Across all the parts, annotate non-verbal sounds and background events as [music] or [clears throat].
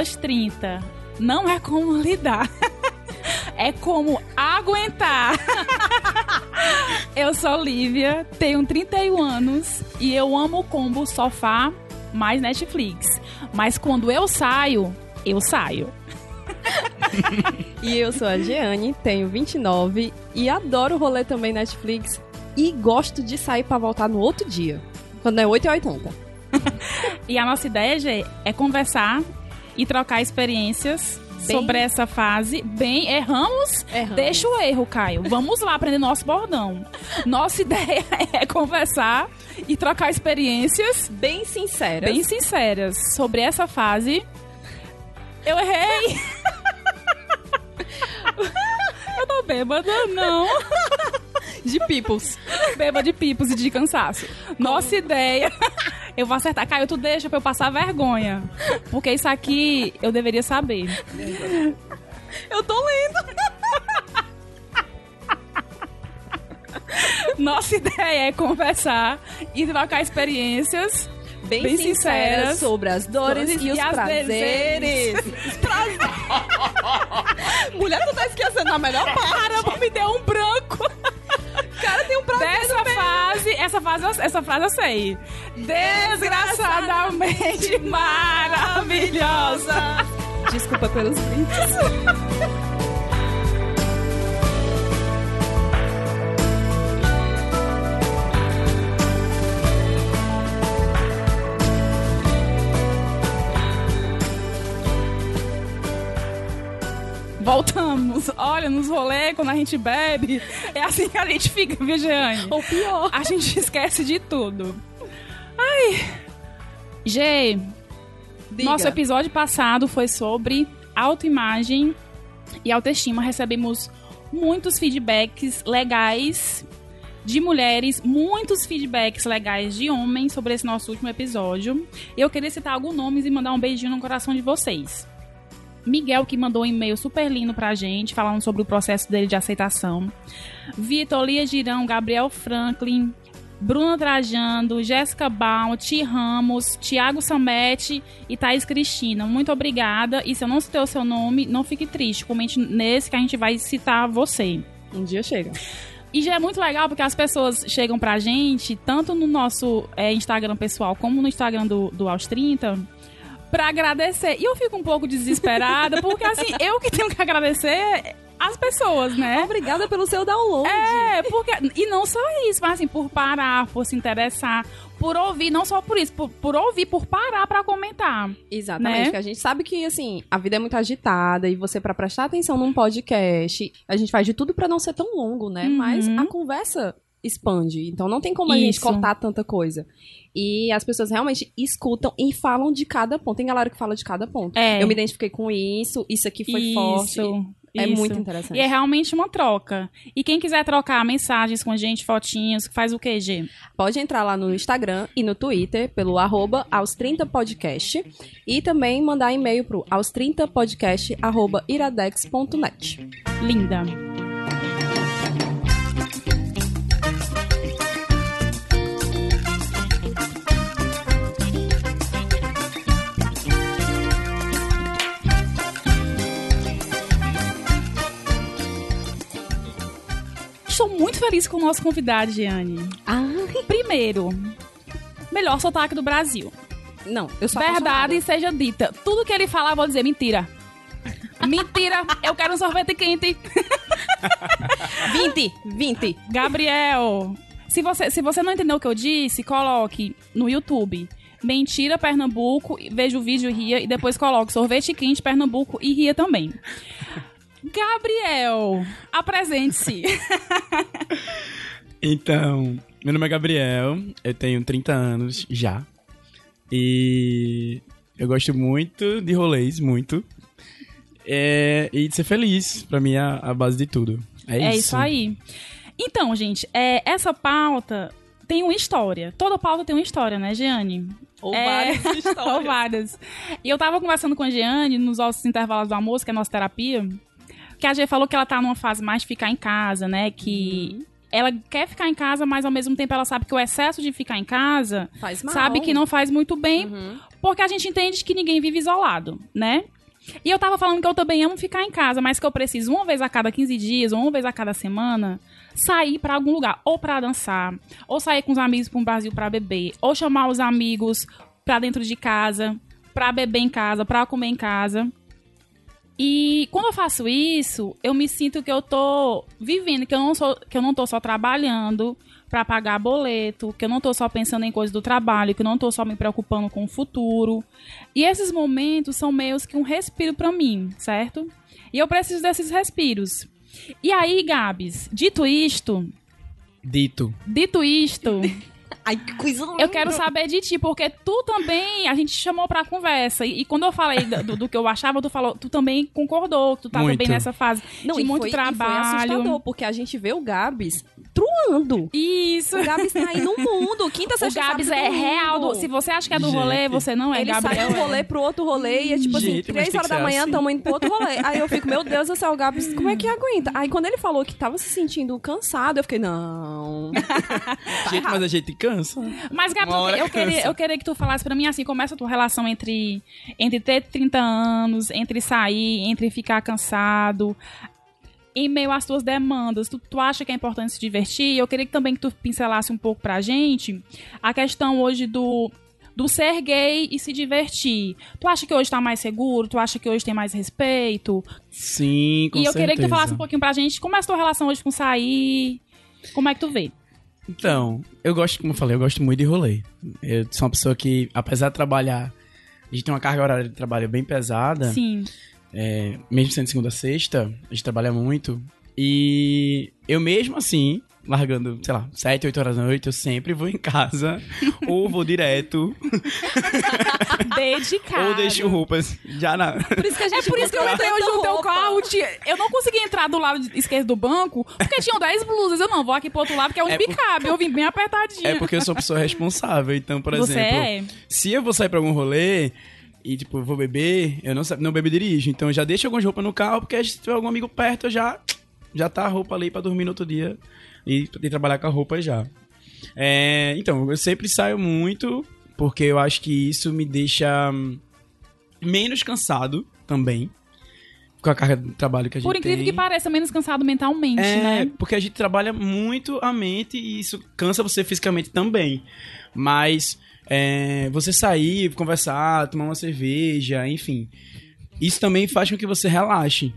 aos 30 não é como lidar. [laughs] é como aguentar. [laughs] eu sou Lívia, tenho 31 anos e eu amo o combo sofá mais Netflix. Mas quando eu saio, eu saio. [laughs] e eu sou a Jeane, tenho 29 e adoro rolê também Netflix e gosto de sair para voltar no outro dia, quando é 8 e 80. e a nossa ideia, Gê, é conversar e trocar experiências Bem... sobre essa fase. Bem, erramos? erramos? Deixa o erro, Caio. Vamos lá aprender nosso bordão. Nossa [laughs] ideia é conversar e trocar experiências. Bem sinceras. Bem sinceras sobre essa fase. Eu errei! [laughs] Eu tô bêbada, não. De pipos. [laughs] Bêbada de pipos e de cansaço. Nossa ideia. [laughs] Eu vou acertar. Caio, tu deixa pra eu passar vergonha. Porque isso aqui eu deveria saber. [laughs] Eu tô lendo. Nossa ideia é conversar e trocar experiências bem, bem sinceras sobre as dores, dores e, e, os prazeres. prazeres. [laughs] Mulher, tu tá esquecendo a melhor parte. Me deu um branco. Cara, tem um prazer Dessa fase, essa, fase, essa frase eu sei. Desgraçadamente maravilhosa. Desculpa pelos gritos. [laughs] voltamos. Olha, nos rolês, quando a gente bebe, é assim que a gente fica, viu, Jeane? Ou pior. A gente esquece de tudo. Ai. Gê, Diga. nosso episódio passado foi sobre autoimagem e autoestima. Recebemos muitos feedbacks legais de mulheres, muitos feedbacks legais de homens sobre esse nosso último episódio. Eu queria citar alguns nomes e mandar um beijinho no coração de vocês. Miguel, que mandou um e-mail super lindo pra gente, falando sobre o processo dele de aceitação. Vitor, Lia Girão, Gabriel Franklin, Bruna Trajando, Jéssica Baum, Ti Ramos, Tiago Samete e Thaís Cristina. Muito obrigada. E se eu não citei o seu nome, não fique triste. Comente nesse que a gente vai citar você. Um dia chega. E já é muito legal porque as pessoas chegam pra gente, tanto no nosso é, Instagram pessoal como no Instagram do, do Aos 30 pra agradecer. E eu fico um pouco desesperada, porque assim, [laughs] eu que tenho que agradecer as pessoas, né? Obrigada pelo seu download. É, porque. E não só isso, mas assim, por parar, por se interessar, por ouvir, não só por isso, por, por ouvir, por parar para comentar. Exatamente, né? que a gente sabe que, assim, a vida é muito agitada e você, para prestar atenção num podcast, a gente faz de tudo para não ser tão longo, né? Uhum. Mas a conversa expande. Então não tem como a Isso. gente cortar tanta coisa. E as pessoas realmente escutam e falam de cada ponto. Tem galera que fala de cada ponto. É. Eu me identifiquei com isso, isso aqui foi isso. forte. É Isso. muito interessante. E é realmente uma troca. E quem quiser trocar mensagens com a gente, fotinhos, faz o que, G? Pode entrar lá no Instagram e no Twitter pelo arroba aos30podcast e também mandar e-mail pro aos30podcast arroba iradex.net. Linda. Estou muito feliz com o nosso convidado, Giane. Ah. Primeiro, melhor sotaque do Brasil. Não, eu sou Verdade apaixonada. seja dita. Tudo que ele falar, eu vou dizer mentira. Mentira, eu quero um sorvete quente. [laughs] 20, 20. Gabriel, se você, se você não entendeu o que eu disse, coloque no YouTube. Mentira Pernambuco, veja o vídeo e ria, e depois coloque sorvete quente Pernambuco e ria também. Gabriel, apresente-se. [laughs] então, meu nome é Gabriel, eu tenho 30 anos já. E eu gosto muito de rolês, muito. É, e de ser feliz, pra mim é a base de tudo. É, é isso. isso aí. Então, gente, é, essa pauta tem uma história. Toda pauta tem uma história, né, Jeane? Ou é... várias [laughs] histórias. Ou várias. E eu tava conversando com a Jeane nos nossos intervalos do almoço, que é a nossa terapia. Que a G falou que ela tá numa fase mais de ficar em casa, né? Que. Uhum. ela quer ficar em casa, mas ao mesmo tempo ela sabe que o excesso de ficar em casa faz mal. sabe que não faz muito bem, uhum. porque a gente entende que ninguém vive isolado, né? E eu tava falando que eu também amo ficar em casa, mas que eu preciso uma vez a cada 15 dias, ou uma vez a cada semana, sair para algum lugar, ou para dançar, ou sair com os amigos para um Brasil para beber, ou chamar os amigos para dentro de casa, para beber em casa, para comer em casa. E quando eu faço isso, eu me sinto que eu tô vivendo, que eu não sou, que eu não tô só trabalhando para pagar boleto, que eu não tô só pensando em coisas do trabalho, que eu não tô só me preocupando com o futuro. E esses momentos são meio que um respiro para mim, certo? E eu preciso desses respiros. E aí, Gabs, dito isto, Dito. Dito isto, [laughs] Ai, que coisa linda. Eu quero saber de ti, porque tu também, a gente chamou pra conversa. E, e quando eu falei do, do, que eu achava, tu falou, tu também concordou, tu tá também nessa fase Não, de muito foi, trabalho. foi assustador, porque a gente vê o Gabs truando. Isso. O Gabs tá aí no mundo. Quinta, sexta, O Gabs é real. Do, se você acha que é do gente. rolê, você não é, Ele Gabriel. sai do rolê pro outro rolê e é tipo assim, gente, assim, três horas da manhã, assim. tamo indo pro outro rolê. Aí eu fico, meu Deus do céu, o Gabs, como é que aguenta? Aí quando ele falou que tava se sentindo cansado, eu fiquei, não. [laughs] gente, mas a gente cansa. Mas, Gabi, eu queria, eu queria que tu falasse pra mim assim, como é a tua relação entre, entre ter 30 anos, entre sair, entre ficar cansado, em meio às tuas demandas, tu, tu acha que é importante se divertir? Eu queria que, também que tu pincelasse um pouco pra gente a questão hoje do do ser gay e se divertir. Tu acha que hoje tá mais seguro? Tu acha que hoje tem mais respeito? Sim, com E eu certeza. queria que tu falasse um pouquinho pra gente como é a tua relação hoje com sair, como é que tu vê? Então, eu gosto, como eu falei, eu gosto muito de rolê. Eu sou uma pessoa que, apesar de trabalhar, a gente tem uma carga horária de trabalho bem pesada. Sim. É, mesmo sendo segunda a sexta, a gente trabalha muito. E eu mesmo assim, largando, sei lá, 7, 8 horas da noite, eu sempre vou em casa [laughs] ou vou direto. Dedicado. ou deixo roupas já na. Por isso que a gente é por isso que eu entrei hoje no teu carro. Eu não consegui entrar do lado esquerdo do banco, porque tinham 10 blusas. Eu não, vou aqui pro outro lado, que é onde é por... cabe. Eu vim bem apertadinho. É porque eu sou uma pessoa responsável. Então, por Você exemplo, é? se eu vou sair pra algum rolê e, tipo, eu vou beber, eu não, não bebo e dirijo. Então, eu já deixo algumas roupas no carro, porque se tiver algum amigo perto, eu já, já tá a roupa ali pra dormir no outro dia e, e trabalhar com a roupa já. É, então, eu sempre saio muito, porque eu acho que isso me deixa menos cansado também. Com a carga de trabalho que a gente Por incrível tem. que pareça, menos cansado mentalmente, É, né? porque a gente trabalha muito a mente e isso cansa você fisicamente também. Mas é, você sair, conversar, tomar uma cerveja, enfim. Isso também faz com que você relaxe.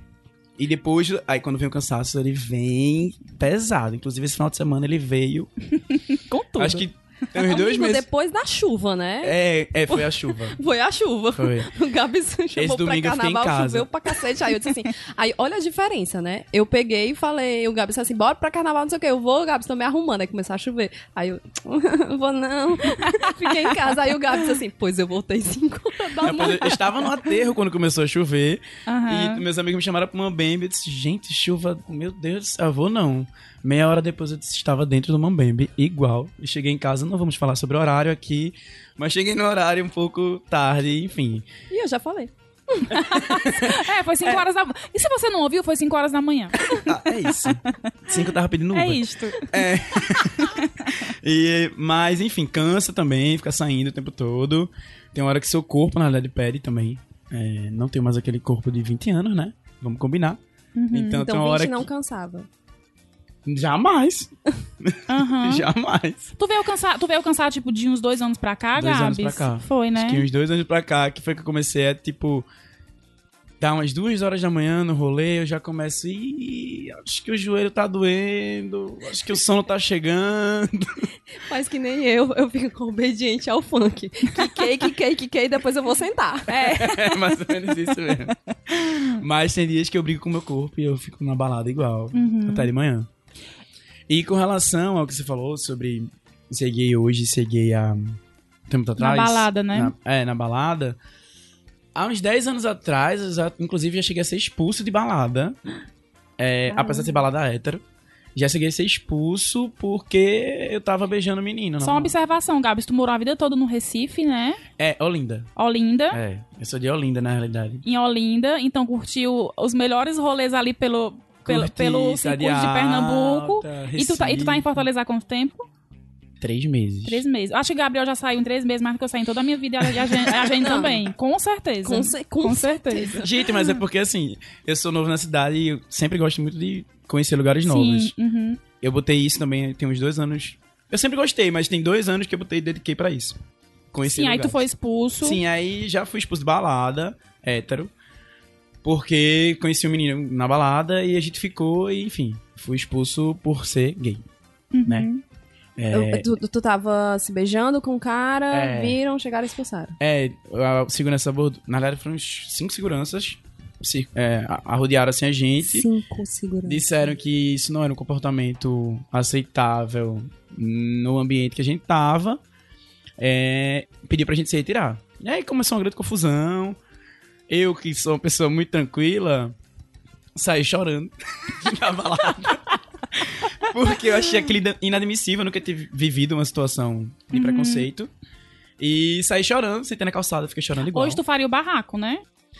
E depois, aí quando vem o cansaço, ele vem pesado. Inclusive, esse final de semana ele veio. [laughs] Com tudo. Acho que tem uns dois Amigo, meses. depois da chuva, né? É, é, foi a chuva. [laughs] Foi a chuva. Foi. O Gabs [laughs] chamou pra domingo eu em carnaval, casa. choveu pra cacete. Aí eu disse assim, aí olha a diferença, né? Eu peguei e falei, o Gabs disse assim, bora pra carnaval, não sei o quê. Eu vou, o Gabs, tô me arrumando. Aí começou a chover. Aí eu, [laughs] vou não. Fiquei em casa. Aí o Gabs disse assim, pois eu voltei 5 horas da É, manhã. eu estava no aterro quando começou a chover. Aham. E meus amigos me chamaram pra uma bambi. Eu disse, gente, chuva, meu Deus do céu, eu vou não. Meia hora depois eu estava dentro do Mambembe, igual. E cheguei em casa, não vamos falar sobre horário aqui, mas cheguei no horário um pouco tarde, enfim. E eu já falei. [laughs] É, foi 5 horas da manhã. E se você não ouviu, foi 5 horas da manhã. Ah, é isso. Cinco eu tava pedindo Uber. É isto. [laughs] E, mas, enfim, cansa também, fica saindo o tempo todo. Tem uma hora que seu corpo, na verdade, pede também. É, não tem mais aquele corpo de 20 anos, né? Vamos combinar. Então, tem Então uma 20 hora não que... cansava. Jamais. Aham. [laughs] Jamais. Tu veio cansar, tu veio cansar, tipo, de uns dois anos pra cá, Dois anos Gabs? pra cá. Foi, né? Acho que uns dois anos pra cá, que foi que eu comecei a, tipo... Dar umas duas horas da manhã no rolê, eu já começo... Ih, acho que o joelho tá doendo, acho que o sono tá chegando. [laughs] Mas que nem eu, eu fico obediente ao funk. Quiquei, quiquei, quiquei, depois eu vou sentar. É. [laughs] É mais ou menos isso mesmo. Mas tem dias que eu brigo com o meu corpo e eu fico na balada igual, Uhum. até de manhã. E com relação ao que você falou sobre ser gay hoje e ser gay há um tempo atrás. balada, né? na- é, na balada. Há uns 10 anos atrás, eu já, inclusive, já cheguei a ser expulso de balada. É, apesar de ser balada hétero. Já cheguei a ser expulso porque eu tava beijando o menino. Só uma observação, Gabs. Tu morou a vida toda no Recife, né? É, Olinda. Olinda. É, eu sou de Olinda, na realidade. Em Olinda. Então curtiu os melhores rolês ali pelo, pelo, pelo circuito de Pernambuco. Alta, e, tu tá, e tu tá em Fortaleza há quanto tempo? Três meses. Três meses. Acho que o Gabriel já saiu em três meses, mais do que eu saí em toda a minha vida e a gente, a gente [laughs] também. Com certeza. Com, ce com, com certeza. Gente, mas é porque assim, eu sou novo na cidade e eu sempre gosto muito de conhecer lugares novos. Sim, uhum. Eu botei isso também, tem uns dois anos. Eu sempre gostei, mas tem dois anos que eu botei e dediquei pra isso. Conhecer Sim, lugares. aí tu foi expulso. Sim, aí já fui expulso de balada, hétero. Porque conheci um menino na balada e a gente ficou, e enfim, fui expulso por ser gay. Uhum. Né? É... Tu, tu tava se beijando com o cara, é... viram, chegaram e expulsaram. É, a segurança abordou. Na verdade, foram uns cinco seguranças se, é, arrodearam assim a gente. Cinco seguranças. Disseram que isso não era um comportamento aceitável no ambiente que a gente tava. É, pediu pra gente se retirar. E aí começou uma grande confusão. Eu, que sou uma pessoa muito tranquila, saí chorando na [laughs] balada. Porque eu achei aquele inadmissível, nunca ter vivido uma situação de uhum. preconceito. E saí chorando, sentei na calçada, fiquei chorando igual. Hoje tu faria o barraco, né?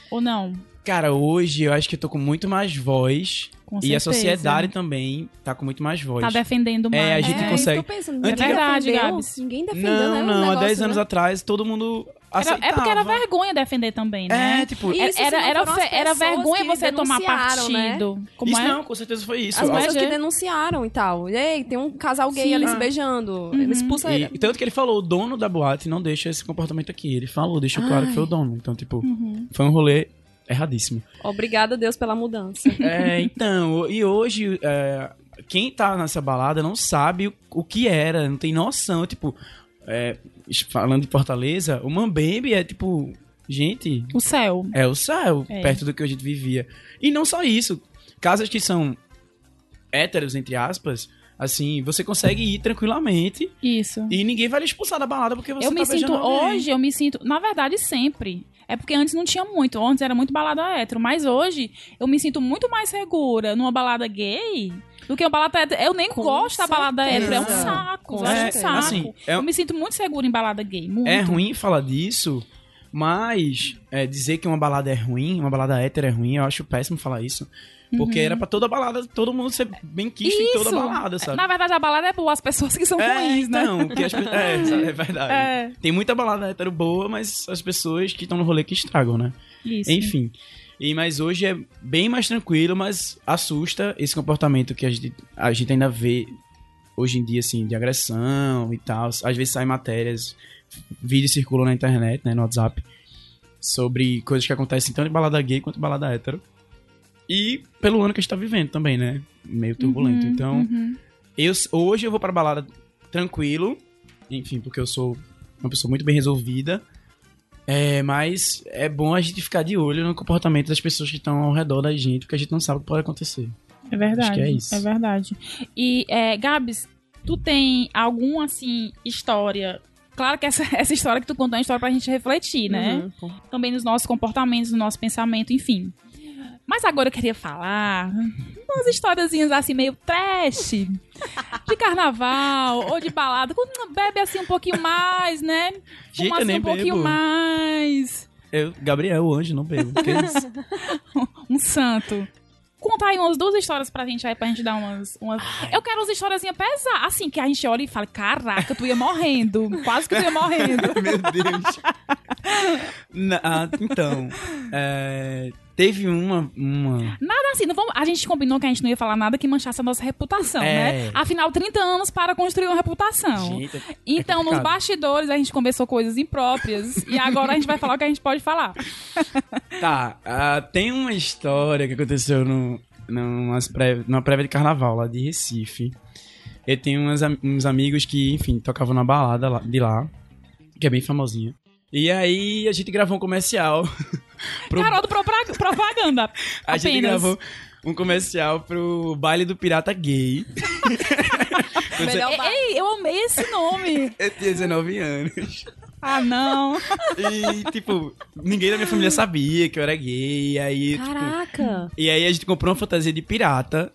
Ou não? Cara, hoje eu acho que eu tô com muito mais voz. Com e a sociedade também tá com muito mais voz. Tá defendendo mais. É, a gente é, consegue. Pensando, é verdade, Gabs. Ninguém defendeu, Não, né? não, há 10 anos né? atrás todo mundo Aceitava. é porque era vergonha defender também, né? É, tipo... Isso, era, era, era vergonha você tomar né? partido. Né? Como isso é? não, com certeza foi isso. As pessoas que denunciaram e tal. E aí, tem um casal gay Sim. ali ah. se beijando. Uhum. Ele expulsa e, ele. Tanto que ele falou, o dono da boate não deixa esse comportamento aqui. Ele falou, deixou claro que foi o dono. Então, tipo, uhum. foi um rolê erradíssimo. Obrigada, Deus, pela mudança. [laughs] É, então, e hoje, é, quem tá nessa balada não sabe o, o, que era, não tem noção, tipo, é, falando de Fortaleza, o Mambembe é tipo, gente... O céu. É o céu, é. perto do que a gente vivia. E não só isso, casas que são héteros, entre aspas, assim, você consegue ir tranquilamente. Isso. E ninguém vai lhe expulsar da balada porque você eu tá me sinto Hoje, eu me sinto, na verdade, sempre. É porque antes não tinha muito, antes era muito balada hétero, mas hoje eu me sinto muito mais segura numa balada gay do que uma balada hétero. Eu nem Com gosto certeza. da balada hétero, é um saco, eu acho um saco. Assim, é... Eu me sinto muito segura em balada gay, muito. É ruim falar disso, mas é, dizer que uma balada é ruim, uma balada hétero é ruim, eu acho péssimo falar isso. Porque uhum. era pra toda balada, todo mundo ser bem quisto em toda balada, sabe? Na verdade, a balada é boa, as pessoas que são é, ruins, né? Não, porque as é, é verdade. É. Tem muita balada hétero boa, mas as pessoas que estão no rolê que estragam, né? Isso. Enfim. E, mas hoje é bem mais tranquilo, mas assusta esse comportamento que a gente, a gente ainda vê hoje em dia, assim, de agressão e tal. Às vezes saem matérias, vídeos circulam na internet, né, no WhatsApp, sobre coisas que acontecem tanto em balada gay quanto em balada hétero. E pelo ano que a gente tá vivendo também, né? Meio turbulento. Uhum, então, uhum. eu, hoje eu vou pra balada tranquilo. Enfim, porque eu sou uma pessoa muito bem resolvida. É, mas é bom a gente ficar de olho no comportamento das pessoas que estão ao redor da gente, porque a gente não sabe o que pode acontecer. É verdade. Acho que é isso. É verdade. E, é, Gabs, tu tem algum, assim, história Claro que essa, [laughs] essa história que tu contou é uma história pra gente refletir, né? Uhum. Também nos nossos comportamentos, no nosso pensamento, enfim. Mas agora eu queria falar umas historiazinhas assim, meio trash. De carnaval ou de balada. Bebe assim um pouquinho mais, né? Gente, Fuma, assim, um pouquinho bebo. mais. Eu, Gabriel, o anjo, não bebo. Que isso? [laughs] um santo. Conta aí umas duas histórias pra gente aí, pra gente dar umas. umas... Eu quero umas historiazinhas pesadas. Assim, que a gente olha e fala: caraca, tu ia morrendo. Quase que tu ia morrendo. [laughs] Meu Deus. Na, ah, então, é, Teve uma, uma. Nada assim, não vamos, a gente combinou que a gente não ia falar nada que manchasse a nossa reputação, é. né? Afinal, 30 anos para construir uma reputação. Gente, é então, é nos bastidores, a gente conversou coisas impróprias [laughs] e agora a gente vai falar o que a gente pode falar. Tá, uh, tem uma história que aconteceu no, numas pré, numa prévia de carnaval lá de Recife. Eu tenho uns, uns amigos que, enfim, tocavam na balada lá, de lá, que é bem famosinha. E aí a gente gravou um comercial. [laughs] pro... Carol do propaganda. [laughs] a gente gravou um comercial pro baile do pirata gay. [laughs] Melhor. Ei, eu amei esse nome. eu tinha 19 anos. Ah, não. E, tipo, ninguém da minha família sabia que eu era gay. Aí, tipo, Caraca. Tipo, e aí a gente comprou uma fantasia de pirata.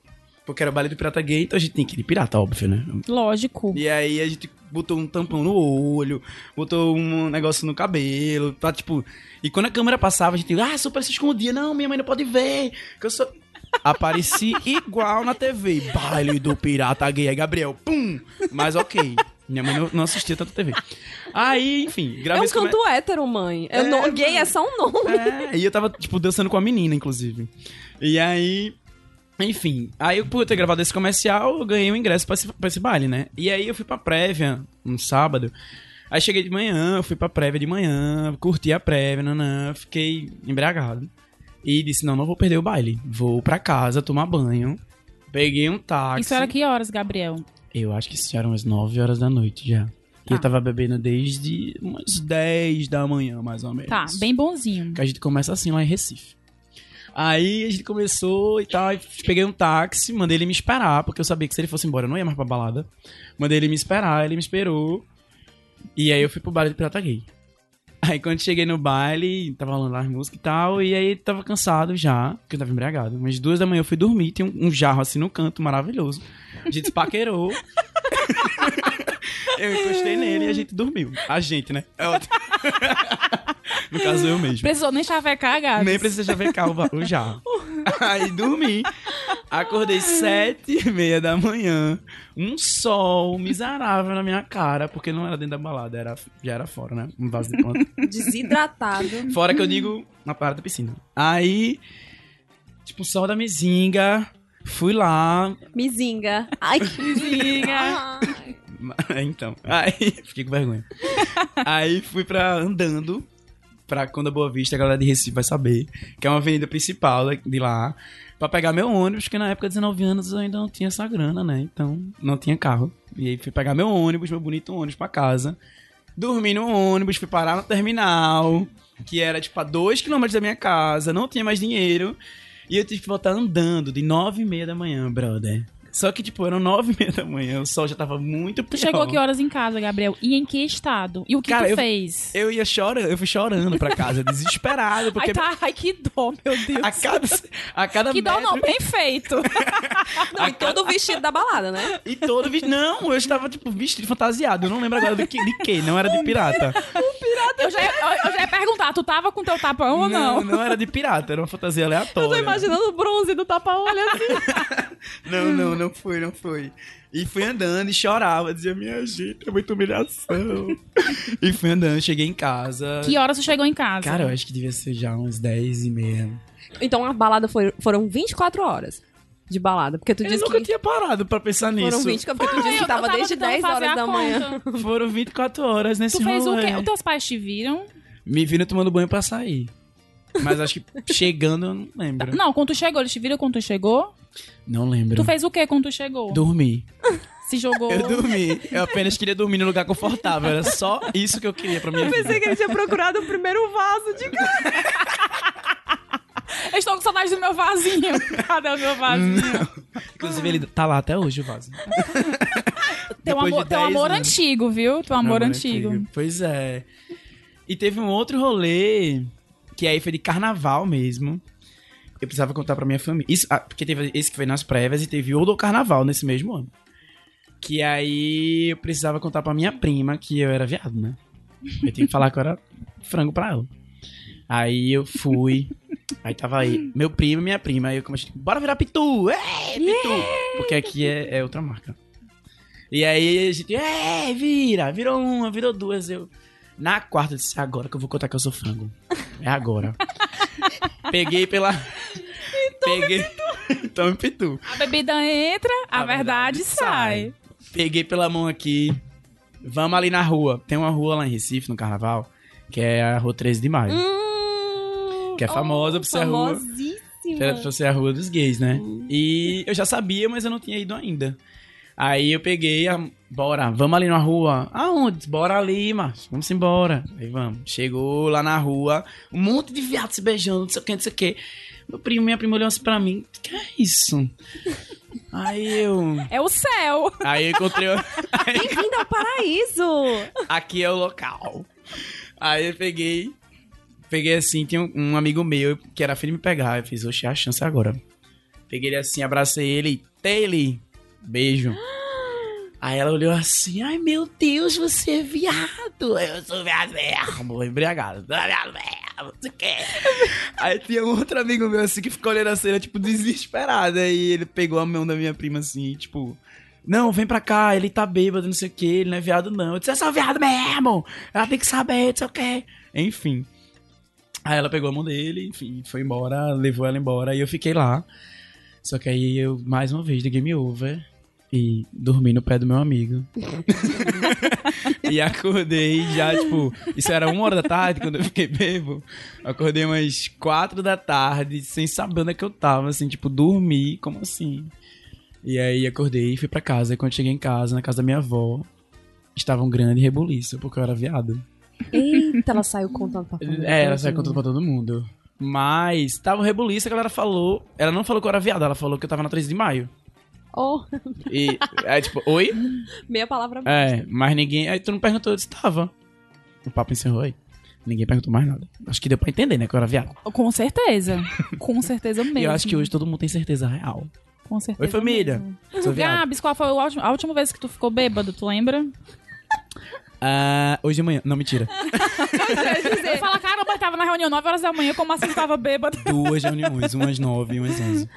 Porque era baile do pirata gay, então a gente tem que ir de pirata, óbvio, né? Lógico. E aí a gente botou um tampão no olho, botou um negócio no cabelo, pra tipo. E quando a câmera passava, a gente, ah, super se escondia, não, minha mãe não pode ver, que eu sou. [laughs] Apareci igual na TV. Baile do pirata gay. Aí, Gabriel, pum! Mas ok. Minha mãe não, não assistia tanto TV. Aí, enfim, gravei É um canto come... hétero, mãe. É, não, gay é só um nome. É, e eu tava, tipo, dançando com a menina, inclusive. E aí, enfim, aí por ter gravado esse comercial, eu ganhei um ingresso pra esse, pra esse baile, né? E aí eu fui pra prévia, um sábado. Aí cheguei de manhã, fui pra prévia de manhã, curti a prévia, nanã, fiquei embriagado. E disse, não, não vou perder o baile. Vou pra casa tomar banho. Peguei um táxi. Isso era que horas, Gabriel? Eu acho que isso já eram umas 9 horas da noite já. Tá. Eu tava bebendo desde umas 10 da manhã, mais ou menos. Tá, bem bonzinho. Que a gente começa assim lá em Recife. Aí a gente começou e tal, peguei um táxi, mandei ele me esperar, porque eu sabia que se ele fosse embora eu não ia mais pra balada. Mandei ele me esperar, ele me esperou. E aí eu fui pro baile de Pirata Gay. Aí quando cheguei no baile, tava falando lá as músicas e tal, e aí tava cansado já, porque eu tava embriagado. Mas duas da manhã eu fui dormir, tinha um, um jarro assim no canto, maravilhoso. A gente paquerou. [laughs] eu encostei nele e a gente dormiu. A gente, né? É ótimo. [laughs] no caso, eu mesmo. Precisou nem chavecar, gato. Nem precisou chavecar o, o jarro. [laughs] Aí dormi. Acordei sete e meia da manhã. Um sol miserável na minha cara, porque não era dentro da balada, era, já era fora, né? Um vaso de ponta. [laughs] Desidratado. Fora que eu digo na parada da piscina. Aí, tipo, sol da mesinga. Fui lá. Mizinga. Ai, que mizinga. [laughs] então, aí [laughs] fiquei com vergonha. aí fui pra andando pra Conda Boa Vista, a galera de Recife vai saber, que é uma avenida principal de lá, pra pegar meu ônibus, porque na época de 19 anos eu ainda não tinha essa grana, né? Então não tinha carro. E aí fui pegar meu ônibus, meu bonito ônibus pra casa. Dormi no ônibus, fui parar no terminal, que era tipo a 2km da minha casa, não tinha mais dinheiro. E eu tive que voltar andando de nove e meia da manhã, brother. Só que, tipo, eram nove e meia da manhã, o sol já tava muito pior. Tu chegou que horas em casa, Gabriel? E em que estado? E o que Cara, tu eu, fez? Eu ia chorando, eu fui chorando pra casa, desesperado. [laughs] Porque... Ai, tá, ai, que dó, meu Deus. A cada, a cada Que metro... dó não, bem feito. [laughs] não, e todo vestido da balada, né? E todo vestido... Não, eu estava, tipo, vestido fantasiado. Eu não lembro agora do que, de que, não era de pirata. [laughs] Um pirata. Eu já, ia, eu já ia perguntar, tu tava com teu tapão ou não? Não, não era de pirata, era uma fantasia aleatória. Eu tô imaginando o bronze do tapa-olho assim. não, não, não foi, não foi. E fui andando e chorava, dizia, minha gente, é muita humilhação. [laughs] e fui andando, cheguei em casa. Que horas você chegou em casa? Cara, eu acho que devia ser já uns 10 e meia. Então a balada foi, foram 24 horas de balada. Porque tu eu disse nunca que... tinha parado pra pensar nisso. Foram 24, porque tu disse que tava, tava desde 10 horas da manhã. [laughs] Foram 24 horas nesse Tu fez rolê. o quê? Os teus pais te viram? Me viram tomando banho pra sair. Mas acho que [laughs] chegando eu não lembro. Não, quando tu chegou, eles te viram quando tu chegou? Não lembro. Tu fez o que quando tu chegou? Dormi. Se jogou. Eu dormi. Eu apenas queria dormir num lugar confortável. Era só isso que eu queria pra minha eu vida. Eu pensei que ele tinha procurado o primeiro vaso de casa. Eu [laughs] estou com saudade do meu vasinho. Cadê o meu vasinho? Não. Inclusive, ele tá lá até hoje, o vaso. [laughs] Teu amor, teu amor antigo, viu? Teu amor, amor antigo. antigo. Pois é. E teve um outro rolê que aí foi de carnaval mesmo. Eu precisava contar pra minha família. Isso, ah, porque teve esse que foi nas prévias e teve o do carnaval nesse mesmo ano. Que aí eu precisava contar pra minha prima que eu era viado, né? Eu tinha que falar que eu era frango pra ela. Aí eu fui. Aí tava aí, meu primo e minha prima. Aí eu comecei, bora virar pitu! É, pitu! Porque aqui é, é, outra marca. E aí a gente, é, vira! Virou uma, virou duas. Eu, na quarta, eu disse, agora que eu vou contar que eu sou frango. É agora. [laughs] Peguei pela. Tome Peguei. Pitu. [laughs] Tome pitu. A bebida entra, a, a verdade, verdade sai. sai. Peguei pela mão aqui. Vamos ali na rua. Tem uma rua lá em Recife, no carnaval, que é a Rua 13 de Maio. Hum, que é famosa oh, por ser a rua. Ser a rua dos gays, né? Hum. E eu já sabia, mas eu não tinha ido ainda. Aí eu peguei, a, bora, vamos ali na rua. Aonde? Bora ali, mas vamos embora. Aí vamos. Chegou lá na rua, um monte de viado se beijando, não sei o que, não sei o que. Meu primo, minha prima olhou assim pra mim, que é isso? [laughs] Aí eu. É o céu! Aí eu encontrei. [laughs] Bem-vindo ao paraíso! Aqui é o local. Aí eu peguei. Peguei assim, tinha um, um amigo meu que era filho de me pegar. Eu fiz, oxe, é a chance agora. Peguei ele assim, abracei ele, Taylor, Beijo. [gasps] Aí ela olhou assim, ai meu Deus, você é viado. Eu sou viado mesmo, embriagado. Viado mesmo. não sei. Aí tinha um outro amigo meu, assim, que ficou olhando a cena, tipo, desesperado. Aí ele pegou a mão da minha prima, assim, tipo... Não, vem pra cá, ele tá bêbado, não sei o que, ele não é viado, não. Eu disse, é só viado mesmo! Ela tem que saber, não sei o que. Enfim. Aí ela pegou a mão dele, enfim, foi embora, levou ela embora, e eu fiquei lá. Só que aí eu, mais uma vez, de game over e dormi no pé do meu amigo. [laughs] e acordei já, tipo, isso era uma hora da tarde quando eu fiquei bebo. Acordei umas quatro da tarde, sem saber onde é que eu tava, assim, tipo, dormi, como assim? E aí acordei e fui pra casa. E quando cheguei em casa, na casa da minha avó, estava um grande rebuliço, porque eu era viado. Eita, ela saiu contando pra todo mundo. É, ela saiu contando pra todo mundo. Mas tava um rebuliço, a galera falou. Ela não falou que eu era viado, ela falou que eu tava na 13 de maio. Oh. E aí, tipo, oi? Meia palavra É, mas ninguém. Aí tu não perguntou, eu disse, tava. O papo encerrou aí. Ninguém perguntou mais nada. Acho que deu pra entender, né, que eu era viado. Com certeza. Com [laughs] certeza mesmo. E eu acho que hoje todo mundo tem certeza real. Com certeza. Oi, família. Sou viado. Gabs, qual foi a última vez que tu ficou bêbado, tu lembra? Ah, hoje de manhã. Não, mentira. [laughs] Eu falo, caramba, eu tava na reunião 9 horas da manhã, como assim tava bêbado? Duas reuniões, umas nove e umas onze.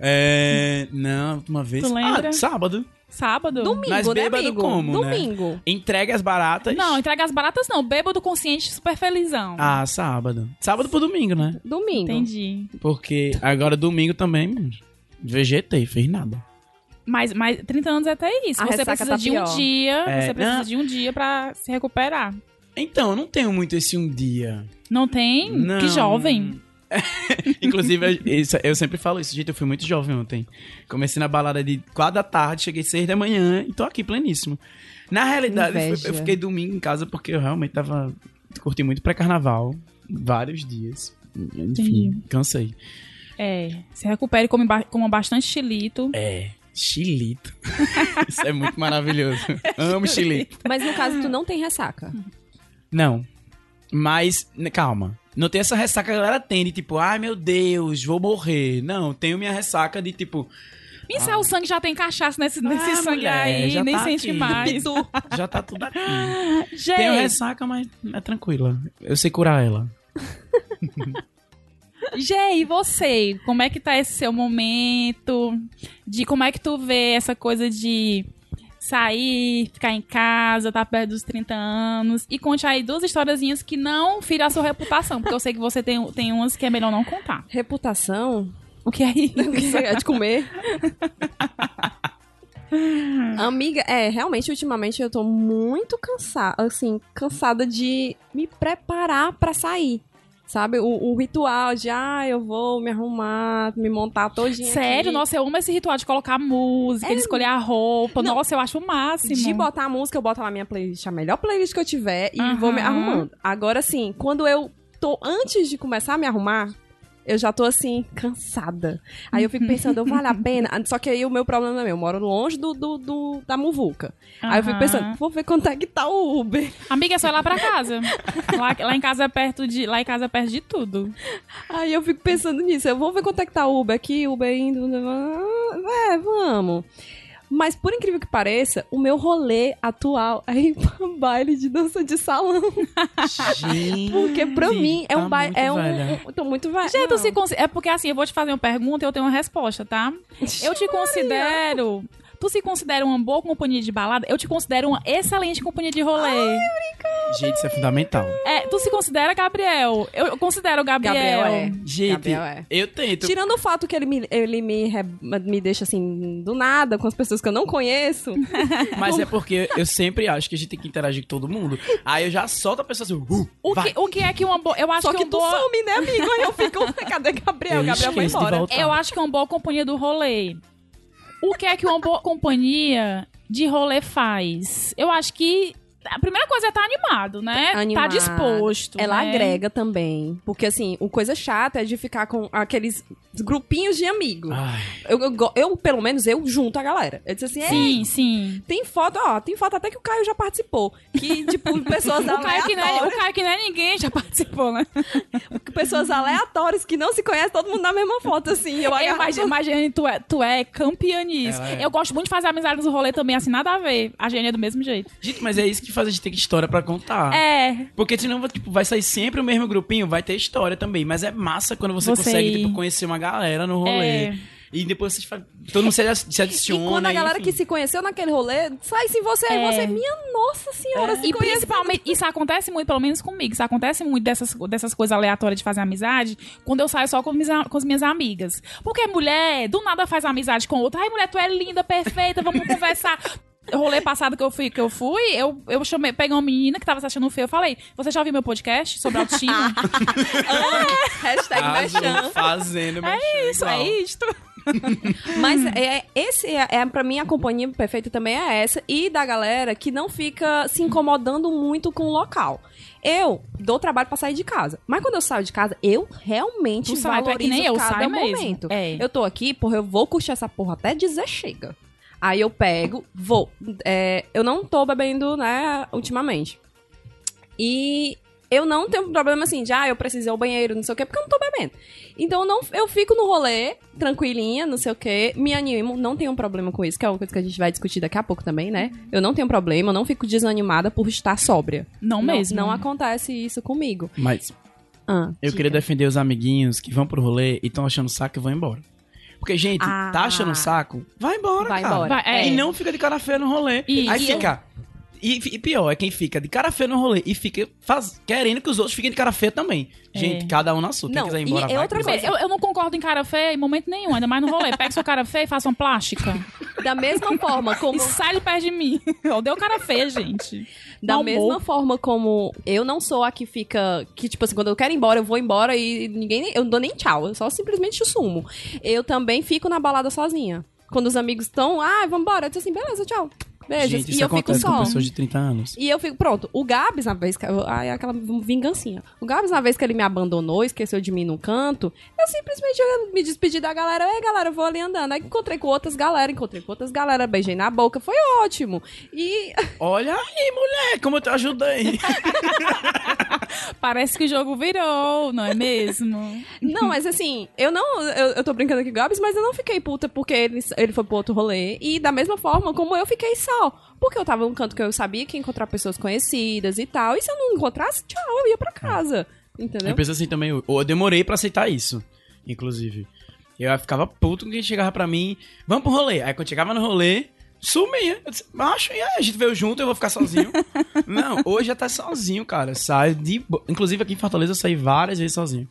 É, não, uma vez. Tu lembra? Ah, sábado. Sábado? Domingo, Mas né, bêbado amigo? como, né? Domingo. Entregue as baratas. Não, entrega as baratas não. Bêbado consciente, super felizão. Ah, sábado. Sábado pro domingo, né? Domingo. Entendi. Porque agora domingo também, mano, vegetei, fez nada. Mas, mas 30 anos é até isso. A você precisa tá de um pior. dia. É, você precisa não. de um dia pra se recuperar. Então, eu não tenho muito esse um dia. Não tem? Não. Que jovem. [laughs] Inclusive, isso- eu sempre falo isso, gente, eu fui muito jovem ontem. Comecei na balada de 4 da tarde, cheguei 6 da manhã e tô aqui pleníssimo. Na realidade, eu, fiquei domingo em casa porque eu realmente tava. Curti muito pré-carnaval. Vários dias. Enfim, Entendi. cansei. É. Se recupere, come ba- coma bastante chilito. É, chilito. [laughs] Isso é muito maravilhoso. [laughs] Amo chilito. Mas no caso, tu não tem ressaca. Não. Mas, calma. Não tem essa ressaca que a galera tem de tipo, ai meu Deus, vou morrer. Não, tenho minha ressaca de tipo, Isso o sangue já tem cachaça nesse, nesse Ah, sangue mulher, aí, já nem tá sente aqui. mais. [laughs] já tá tudo aqui. Gente, Tenho ressaca, mas é tranquila. Eu sei curar ela. Gê, e você? Como é que tá esse seu momento? De como é que tu vê essa coisa de sair, ficar em casa, tá perto dos 30 anos? E conte aí duas historiazinhas que não firam a sua reputação, porque eu sei que você tem, tem umas que é melhor não contar. Reputação? O que é isso? [laughs] é de comer? Amiga, é, realmente, ultimamente eu tô muito cansada, assim, cansada de me preparar pra sair. Sabe, o, o ritual de, ah, eu vou me arrumar, me montar todinha Sério? aqui. Nossa, eu amo esse ritual de colocar música, de escolher a roupa. Não. Nossa, eu acho o máximo. De botar a música, eu boto lá na minha playlist, a melhor playlist que eu tiver, e vou me arrumando. Agora, assim, quando eu tô, antes de começar a me arrumar, eu já tô, assim, cansada. Aí eu fico [laughs] pensando, vale a pena? Só que aí o meu problema é meu, eu moro longe do, do, do- da muvuca. Aí eu fico pensando, vou ver quanto é que tá o Uber. [laughs] Amiga, é só ir lá pra casa. lá, lá em casa é perto de. Lá em casa é perto de tudo. Aí eu fico pensando nisso, eu vou ver quanto é que tá o Uber aqui, Uber indo. É, vamos. Mas por incrível que pareça, o meu rolê atual é ir pra baile de dança de salão. Gente, Porque pra mim é um tá baile. muito É um, um- Tô muito velha. Gente, tu se consi- É porque assim, eu vou te fazer uma pergunta e eu tenho uma resposta, tá? Eu te considero. Tu se considera uma boa companhia de balada? Eu te considero uma excelente companhia de rolê. Gente, isso é fundamental. É, tu se considera Gabriel? Eu eu considero o Gabriel. Gabriel é. Gente, Gabriel é. eu tento. Tirando o fato que ele me, ele me, me deixa assim, do nada, com as pessoas que eu não conheço. [laughs] Mas é porque eu sempre acho que a gente tem que interagir com todo mundo. Aí eu já solto a pessoa assim, uh, O vai. que, o que é que uma boa. Eu acho Só que, que tu boa. some, né, amigo? Aí eu fico, cadê Gabriel? Eu Gabriel foi embora. Eu acho que é uma boa companhia do rolê. O que é que uma boa companhia de rolê faz? Eu acho que a primeira coisa é estar animado, né? Animado. Tá disposto. Ela né? agrega também. Porque, assim, o coisa chata é de ficar com aqueles grupinhos de amigos. Eu, eu, eu, pelo menos, eu junto a galera. Eu disse assim, é, Sim, sim. tem foto, ó, tem foto até que o Caio já participou. Que, tipo, [laughs] pessoas O Caio, que não é, o Caio que não é ninguém já participou, né? [laughs] pessoas aleatórias que não se conhecem, todo mundo na mesma foto, assim. Eu, agarro- imagino, imagina, tu é, tu é campeã nisso. É. Eu gosto muito de fazer amizade no rolê também, assim, nada a ver. A Gênia é do mesmo jeito. Gente, mas é isso que faz a gente ter história pra contar. É. Porque senão tipo, vai sair sempre o mesmo grupinho, vai ter história também. Mas é massa quando você, Você consegue tipo, conhecer uma galera no rolê. É. E depois vocês fa- todo mundo se, se adiciona. E quando a galera enfim. que se conheceu naquele rolê, sai sem você, aí É. você, minha nossa senhora, se E conhece. principalmente, isso acontece muito, pelo menos comigo, isso acontece muito dessas, dessas coisas aleatórias de fazer amizade, quando eu saio só com, mis, com as minhas amigas. Porque mulher, do nada faz amizade com outra. Ai, mulher, tu é linda, perfeita, vamos [laughs] conversar. O rolê passado que eu fui, que eu fui, eu, eu chamei, peguei uma menina que tava se achando feia. Eu falei, você já ouviu meu podcast sobre autoestima? [laughs] Hashtag Arrasou, mexão. fazendo, é isso, é isto. [laughs] Mas é, esse é, é para mim a companhia perfeita também é essa e da galera que não fica se incomodando muito com o local. Eu dou trabalho pra sair de casa, mas quando eu saio de casa, eu realmente Tu sai, tu é valorizo que nem eu, cada sai mesmo. momento. É. Eu tô aqui porque eu vou curtir essa porra até dizer chega. Aí eu pego, vou. É, eu não tô bebendo, né, ultimamente. E eu não tenho problema assim, de ah, eu preciso ir ao banheiro, não sei o quê, porque eu não tô bebendo. Então eu, não, eu fico no rolê, tranquilinha, não sei o quê, me animo, não tenho um problema com isso, que é uma coisa que a gente vai discutir daqui a pouco também, né? Eu não tenho problema, eu não fico desanimada por estar sóbria. Não, mesmo. Não acontece isso comigo. Mas Ah, eu diga. queria defender os amiguinhos que vão pro rolê e estão achando saco e vão embora. Porque, gente, Ah. tá achando saco? Vai embora, Vai cara. embora. Vai, é. E não fica de cara feia no rolê. E- Aí e fica. E, e pior, é quem fica de cara feia no rolê e fica faz- querendo que os outros fiquem de cara feia também. Gente, É. cada um na sua. Quem Não, quiser ir e embora, é vai. outra coisa. Eu, eu não concordo em cara feia em momento nenhum, ainda mais no rolê. Pega seu cara feio e faça uma plástica. Da mesma forma como E sai de perto de mim. [laughs] Eu dei o cara feia, gente. Da Mau mesma forma como eu não sou a que fica. Que, tipo assim, quando eu quero ir embora, eu vou embora e ninguém. Eu não dou nem tchau. Eu só simplesmente sumo. Eu também fico na balada sozinha. Quando os amigos estão, ah, vamos embora. Eu disse assim, beleza, tchau. Beijos. Gente, e isso eu fico só. pessoas de 30 anos. E eu fico, pronto, o Gabs, na vez que. Ai, aquela vingancinha. O Gabs, na vez que ele me abandonou, esqueceu de mim no canto, eu simplesmente eu me despedi da galera. Ei, galera, eu vou ali andando. Aí encontrei com outras galera, encontrei com outras galera, beijei na boca, foi ótimo. E [laughs] Olha aí, mulher, como eu te ajudei. [laughs] Parece que o jogo virou, não é mesmo? [laughs] Não, mas assim, eu não. Eu, eu tô brincando aqui com o Gabs, mas eu não fiquei puta porque ele, ele foi pro outro rolê. E da mesma forma como eu fiquei só. Porque eu tava num canto que eu sabia que ia encontrar pessoas conhecidas e tal. E se eu não encontrasse, tchau, eu ia pra casa. Entendeu? Eu penso assim também, eu, eu demorei pra aceitar isso, inclusive. Eu ficava puto quando chegava pra mim, vamos pro rolê. Aí quando chegava no rolê, sumia. Eu disse, macho, e aí, a gente veio junto, eu vou ficar sozinho. [laughs] Não, hoje já tá sozinho, cara. Saio de. Inclusive aqui em Fortaleza eu saí várias vezes sozinho.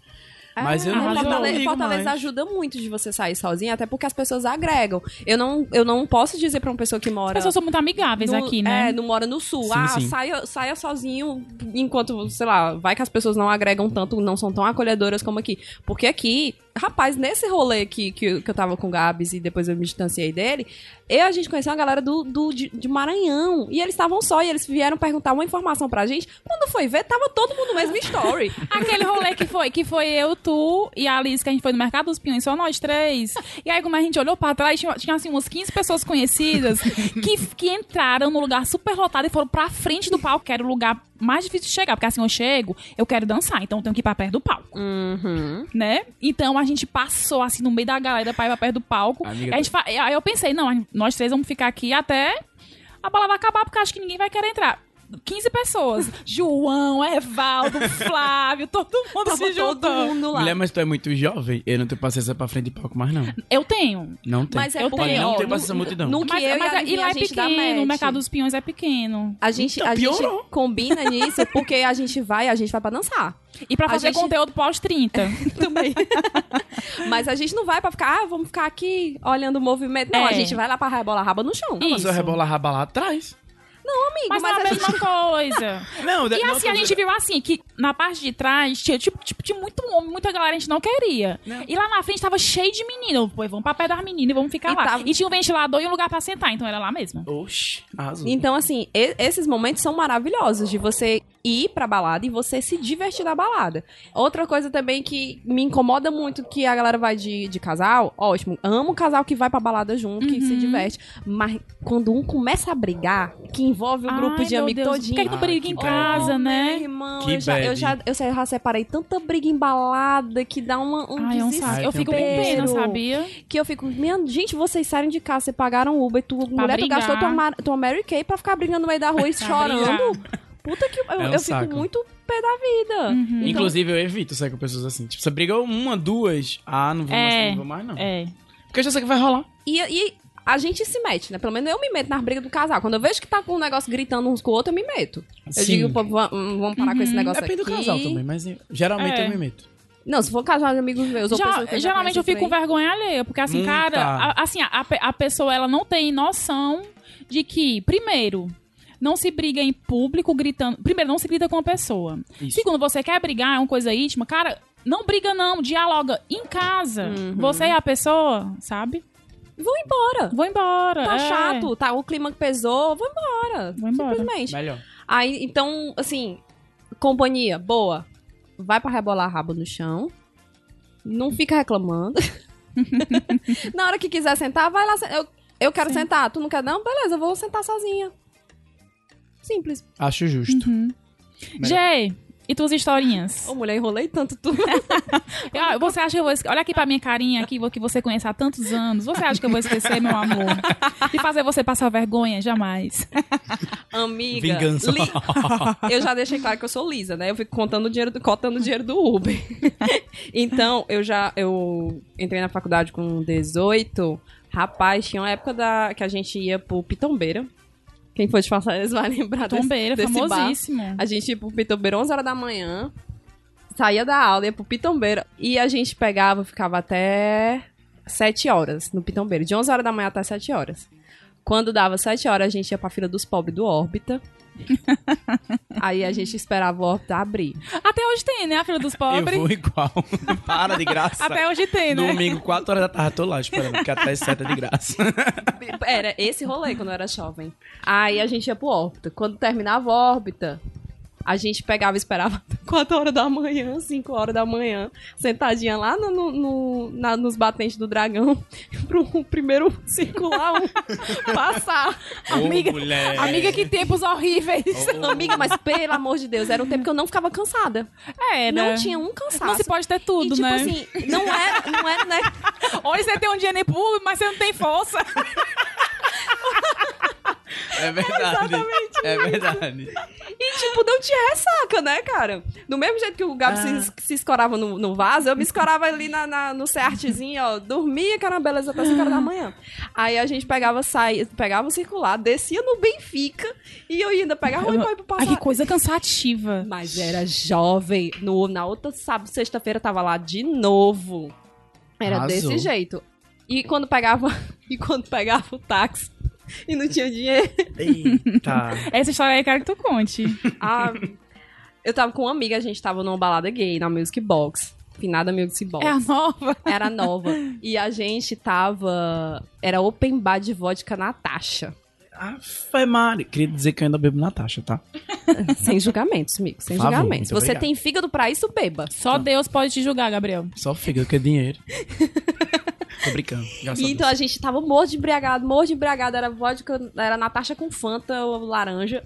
Mas eu não. Fortaleza, Fortaleza mais. ajuda muito de você sair sozinha, até porque as pessoas agregam. Eu não, eu não posso dizer pra uma pessoa que As mora. pessoas são muito amigáveis no- aqui, né? É, não mora no sul. Sim, ah, sim. Saia, saia sozinho enquanto, sei lá, vai que as pessoas não agregam tanto, não são tão acolhedoras como aqui. Porque aqui, rapaz, nesse rolê que, que, que eu tava com o Gabs e depois eu me distanciei dele, eu a gente conheceu uma galera do, do, de, de Maranhão. E eles estavam só, e eles vieram perguntar uma informação pra gente. Quando foi ver, tava todo mundo no mesmo story. [laughs] Aquele rolê que foi, que foi eu, tu e a Alice, que a gente foi no Mercado dos Pinhões, só nós três. E aí, como a gente olhou pra trás, tinha, tinha assim, umas 15 pessoas conhecidas que, que entraram no lugar super lotado e foram pra frente do palco, que era o lugar mais difícil de chegar. Porque assim, eu chego, eu quero dançar, então eu tenho que ir pra perto do palco. Uhum. né? Então a gente passou assim no meio da galera pra ir pra perto do palco. Amiga, a gente fa- Aí eu pensei, não, nós três vamos ficar aqui até a balada acabar, porque acho que ninguém vai querer entrar. 15 pessoas. João, Evaldo, Flávio, todo mundo Tava se todo juntou. mundo lá. Mulher, mas tu é muito jovem, eu não tenho paciência pra frente de palco mais, não. Eu tenho. Não tem. Mas é Eu porque, tenho, não ó, no- paciência à multidão. No que Mas, eu mas e a, e lá a é gente dá pequeno, o. Mercado dos Pinhões é pequeno. A gente, Então, a gente combina nisso porque a gente vai, a gente vai pra dançar. E pra fazer gente- conteúdo pós-30. [laughs] Também. Mas a gente não vai pra ficar, ah, vamos ficar aqui olhando o movimento. Não, É. a gente vai lá pra rebolar a raba no chão. Ih, Mas eu Isso. rebola a raba lá atrás. Não, amigo, Mas, mas, é a a gente... mesma coisa. [laughs] Não, E assim, a gente viu assim, que na parte de trás tinha, tipo, tipo, tinha muito homem, muita galera a gente não queria. E lá na frente tava cheio de menino. Pô, vamos pra pé das meninas e vamos ficar E lá. tava- E tinha um ventilador e um lugar pra sentar, então era lá mesmo. Oxi, arrasou. Então, assim, e- esses momentos são maravilhosos de você ir pra balada e você se divertir na balada. Outra coisa também que me incomoda muito que a galera vai de, de casal, ótimo, amo o casal que vai pra balada junto, que se Uhum. diverte, mas quando um começa a brigar, que envolve o grupo Ai, de amigos Deus, todinho. Por que, que tu briga em bad. casa, Meu né? irmão, Que eu já, eu, já, eu já separei tanta briga embalada que dá uma, um Ai, é um desespero. Eu fico um com pena, sabia? Que eu fico, minha, gente, vocês saíram de casa, vocês pagaram Uber, tu, mulher, tu brigar. gastou tua, tua Mary Kay pra ficar brigando no meio da rua e [laughs] chorando. brigar. Puta que eu, É um eu fico muito pé da vida. Uhum. Então, Inclusive, eu evito sair com pessoas assim. Tipo, você briga uma, duas. Ah, não vou, É, mais, não vou mais, não. É. Porque eu já sei que vai rolar. E, e a gente se mete, né? Pelo menos eu me meto nas brigas do casal. Quando eu vejo que tá com um negócio gritando uns com o outro, eu me meto. Eu Sim. digo, pô, va- hum, vamos parar com esse negócio Depende aqui. do casal também, mas eu- geralmente É. eu me meto. Não, se for casal de amigos meus ou Já- que eu já geralmente eu fico com vergonha alheia, porque assim, Hum, cara, tá. a- assim, a, a pessoa ela não tem noção de que, primeiro, não se briga em público gritando. Primeiro, não se grita com a pessoa. Isso. Segundo, você quer brigar, é uma coisa íntima, cara, não briga não, dialoga em casa. Uhum. Você é a pessoa, sabe? Vou embora. Vou embora. Tá é. chato, tá? O clima que pesou, vou embora. Vou embora. Simplesmente. Melhor. Aí, então, assim, companhia, boa. Vai pra rebolar rabo no chão. Não fica reclamando. [laughs] [laughs] Na hora que quiser sentar, vai lá. Eu, eu quero Sim. sentar. Tu não quer, não? Beleza, eu vou sentar sozinha. Simples. Acho justo. Uhum. Gê, e tuas historinhas? Ô, mulher, enrolei tanto tu. [laughs] Ah, Você acha que eu vou esque- Olha aqui pra minha carinha aqui, que você conhece há tantos anos. Você acha que eu vou esquecer, meu amor? E fazer você passar vergonha? Jamais. Amiga. Vingança. li- [laughs] Eu já deixei claro que eu sou lisa, né? Eu fico contando o dinheiro, do- contando o dinheiro do Uber. [laughs] então, eu já eu entrei na faculdade com 18. Rapaz, tinha uma época da, que a gente ia pro Pitombeira. Quem for de Fortaleza vai lembrar desse- Tombeira, desse bar. famosíssimo. A gente ia pro Pitombeira 11 horas da manhã, saía da aula, ia pro Pitombeira. E a gente pegava, ficava até 7 horas no Pitombeira. De 11 horas da manhã até 7 horas. Quando dava 7 horas, a gente ia pra fila dos pobres do Órbita. [laughs] Aí a gente esperava o Órbita abrir. Até hoje tem, né? A filha dos [laughs] Eu pobres. vou igual. [laughs] Para de graça. Até hoje tem, né? Domingo, 4 horas da tarde, tô lá esperando, porque até 7 é de graça. Era esse rolê quando eu era jovem. Aí a gente ia pro órbita. Quando terminava a órbita, a gente pegava e esperava [laughs] 4 horas da manhã, 5 horas da manhã, sentadinha lá no, no- no- na- nos batentes do dragão, [laughs] pro primeiro circular um [laughs] passar. Amiga- mulher. Amiga, que tempos horríveis. Ô, Amiga, mas pelo amor de Deus, era um tempo que eu não ficava cansada. É, Não né? tinha um cansaço. Não se pode ter tudo, e, tipo né? assim, não era, não era, né? Hoje você tem um dinheiro público, mas você não tem força. É verdade. É verdade. E, tipo, não tinha ressaca, né, cara? Do mesmo jeito que o Gabi Ah. se, se escorava no, no vaso, eu me escorava ali na, na- no CEARTzinho, ó. Dormia, que era uma beleza até 5 horas da manhã. Aí a gente pegava, saía, pegava o circular, descia no Benfica e eu ainda pegava pra ir pro Ai, que passar. coisa cansativa. Mas era jovem. No, na outra sábado, sexta-feira, tava lá de novo. Era Arrasou. desse jeito. E quando pegava. [laughs] E quando pegava o táxi [laughs] e não tinha dinheiro. Eita. Essa história aí eu quero que tu conte. [laughs] Ah, eu tava com uma amiga, a gente tava numa balada gay na Music Box. Finada Music Box. É a nova. Era nova. E a gente tava. Era open bar de vodka Natasha. Afe Mari. Queria dizer que eu ainda bebo Natasha, tá? [laughs] sem julgamentos, amigo. Sem favor, julgamentos. Você obrigado. tem fígado pra isso, beba. Só Deus pode te julgar, Gabriel. Só fica que é dinheiro. Tô brincando. E a então a gente tava morto de embriagado, morto de embriagado. Era vodka, era Natasha com Fanta ou laranja.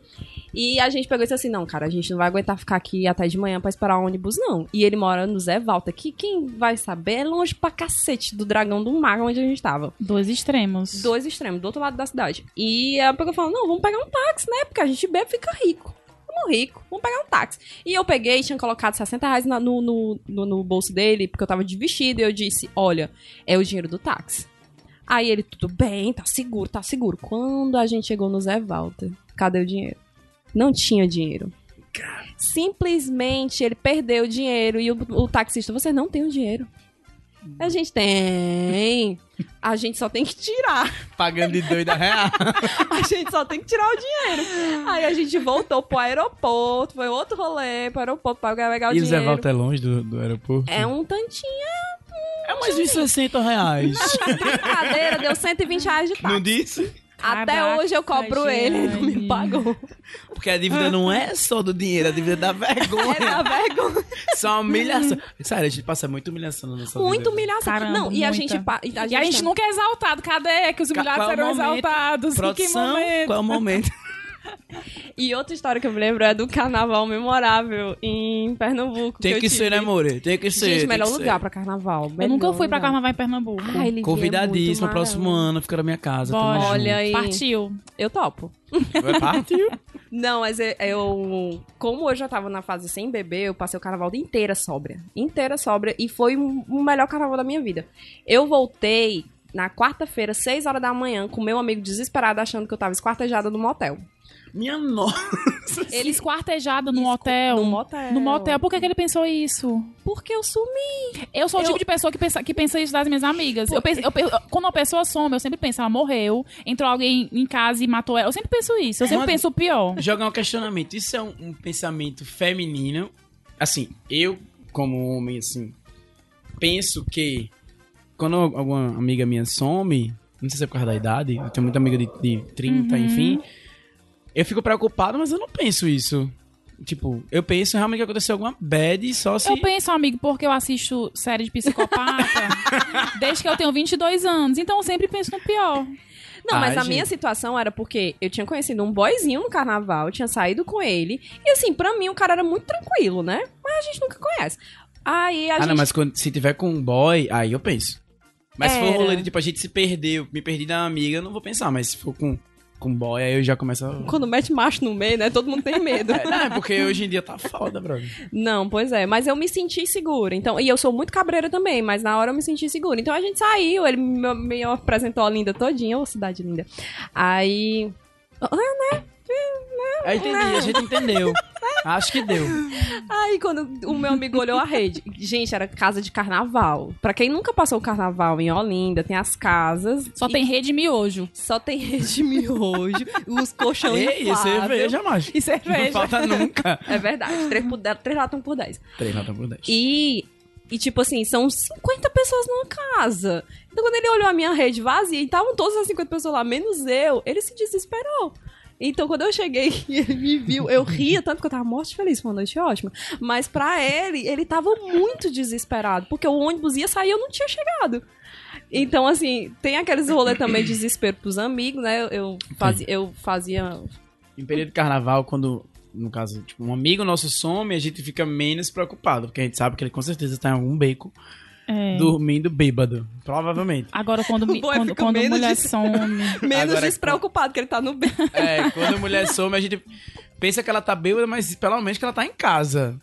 E a gente pegou e disse assim: não, cara, a gente não vai aguentar ficar aqui até de manhã pra esperar o ônibus, não. E ele mora no Zé Valta, que quem vai saber é longe pra cacete do Dragão do Mar, onde a gente tava. Dois extremos. Dois extremos, do outro lado da cidade. E ela pegou e falou: não, vamos pegar um táxi, né? Porque a gente bebe e fica rico. Vamos rico, vamos pegar um táxi. E eu peguei, tinha colocado 60 reais na- no, no, no, no bolso dele, porque eu tava de vestido, e eu disse: olha, é o dinheiro do táxi. Aí ele, tudo bem, tá seguro, tá seguro. Quando a gente chegou no Zé Walter, cadê o dinheiro? Não tinha dinheiro. Simplesmente ele perdeu o dinheiro e o, o taxista, você não tem o dinheiro. A gente tem. A gente só tem que tirar. Pagando de doida real. [laughs] A gente só tem que tirar o dinheiro. Aí a gente voltou pro aeroporto, foi outro rolê pro aeroporto pra pegar o E o Zé dinheiro. Walter é longe do, do aeroporto? É um tantinho. É mais de 60 reais. [laughs] Brincadeira, deu 120 reais de Não táxi. disse? Caraca, Até hoje eu cobro ele, ele não me pagou. Porque a dívida não é só do dinheiro, a dívida é da vergonha. [laughs] É da vergonha. Só humilhação. Sério, a gente passa muita humilhação na nossa Muita vida. humilhação. Caramba, não, e a gente, a gente. E a gente nunca é exaltado. Cadê que os humilhados serão é exaltados? Produção, em que momento? Qual é o momento? [laughs] E outra história que eu me lembro é do carnaval memorável em Pernambuco. Tem que, que ser, né, More? Tem que ser. Gente, melhor lugar ser. pra carnaval. Melhor eu nunca fui pra carnaval em Pernambuco. Ai, Convidadíssima, é próximo ano, fica na minha casa. Olha aí. Partiu. Eu topo. Partiu. [laughs] Não, mas eu, como eu já tava na fase sem beber, eu passei o carnaval inteira sóbria. Inteira sóbria. E foi o melhor carnaval da minha vida. Eu voltei na quarta-feira, 6 horas da manhã, com meu amigo desesperado, achando que eu tava esquartejada no motel. Minha nossa. Ele esquartejado no hotel. No motel. No motel. Por que, que ele pensou isso? Porque eu sumi. Eu sou o tipo de pessoa que pensa, que pensa isso das minhas amigas. Eu penso, eu, quando uma pessoa some, eu sempre penso, ela morreu, entrou alguém em casa e matou ela. Eu sempre penso isso. Eu sempre Mas, penso o pior. Jogar um questionamento. Isso é um, um pensamento feminino. Assim, eu, como homem, assim, penso que quando alguma amiga minha some, não sei se é por causa da idade, eu tenho muita amiga de, de 30, uhum. enfim eu fico preocupado, mas eu não penso isso. Tipo, eu penso realmente que aconteceu alguma bad só se. Eu penso, amigo, porque eu assisto série de psicopata [laughs] desde que eu tenho 22 anos. Então eu sempre penso no pior. Não, mas a minha situação era porque eu tinha conhecido um boyzinho no carnaval, eu tinha saído com ele. E assim, pra mim o cara era muito tranquilo, né? Mas a gente nunca conhece. Aí a ah, gente. não, mas quando, se tiver com um boy, aí eu penso. Mas se for rolê de tipo, a gente se perdeu, me perdi da amiga, eu não vou pensar, mas se for com com boy, aí eu já começo a... Quando mete macho no meio, né? Todo mundo tem medo. [laughs] é, não, é porque hoje em dia tá foda, brother. Não, pois é. Mas eu me senti segura. Então, e eu sou muito cabreira também, mas na hora eu me senti segura. Então a gente saiu, ele me, me apresentou a linda todinha, ô cidade linda. Aí... Ah, né? Eu entendi, a gente entendeu. [laughs] Acho que deu. Aí, quando o meu amigo olhou a rede, gente, era casa de carnaval. Pra quem nunca passou o carnaval em Olinda, tem as casas. Só e... tem rede miojo. Só tem rede miojo. os colchões Ei, e cerveja, macho. E cerveja. Não falta nunca. É verdade. Três, por, três latas por dez. Três latas por dez. E e, tipo assim, são 50 pessoas numa casa. Então, quando ele olhou a minha rede vazia e estavam todas as 50 pessoas lá, menos eu, ele se desesperou. Então, quando eu cheguei e [laughs] ele me viu, eu ria tanto que eu tava morte feliz, foi uma noite ótima. Mas pra ele, ele tava muito desesperado, porque o ônibus ia sair e eu não tinha chegado. Então, assim, tem aqueles rolês também de desespero pros amigos, né? Eu fazia, eu fazia. Em período de carnaval, quando, no caso, tipo, um amigo nosso some, a gente fica menos preocupado, porque a gente sabe que ele com certeza tá em algum beco é. dormindo bêbado. Provavelmente. Agora, quando, [laughs] quando, quando mulher de... some. [laughs] menos Agora, despreocupado, que ele tá no beco. [laughs] É, quando a mulher some, a gente pensa que ela tá bêbada, mas pelo menos que ela tá em casa.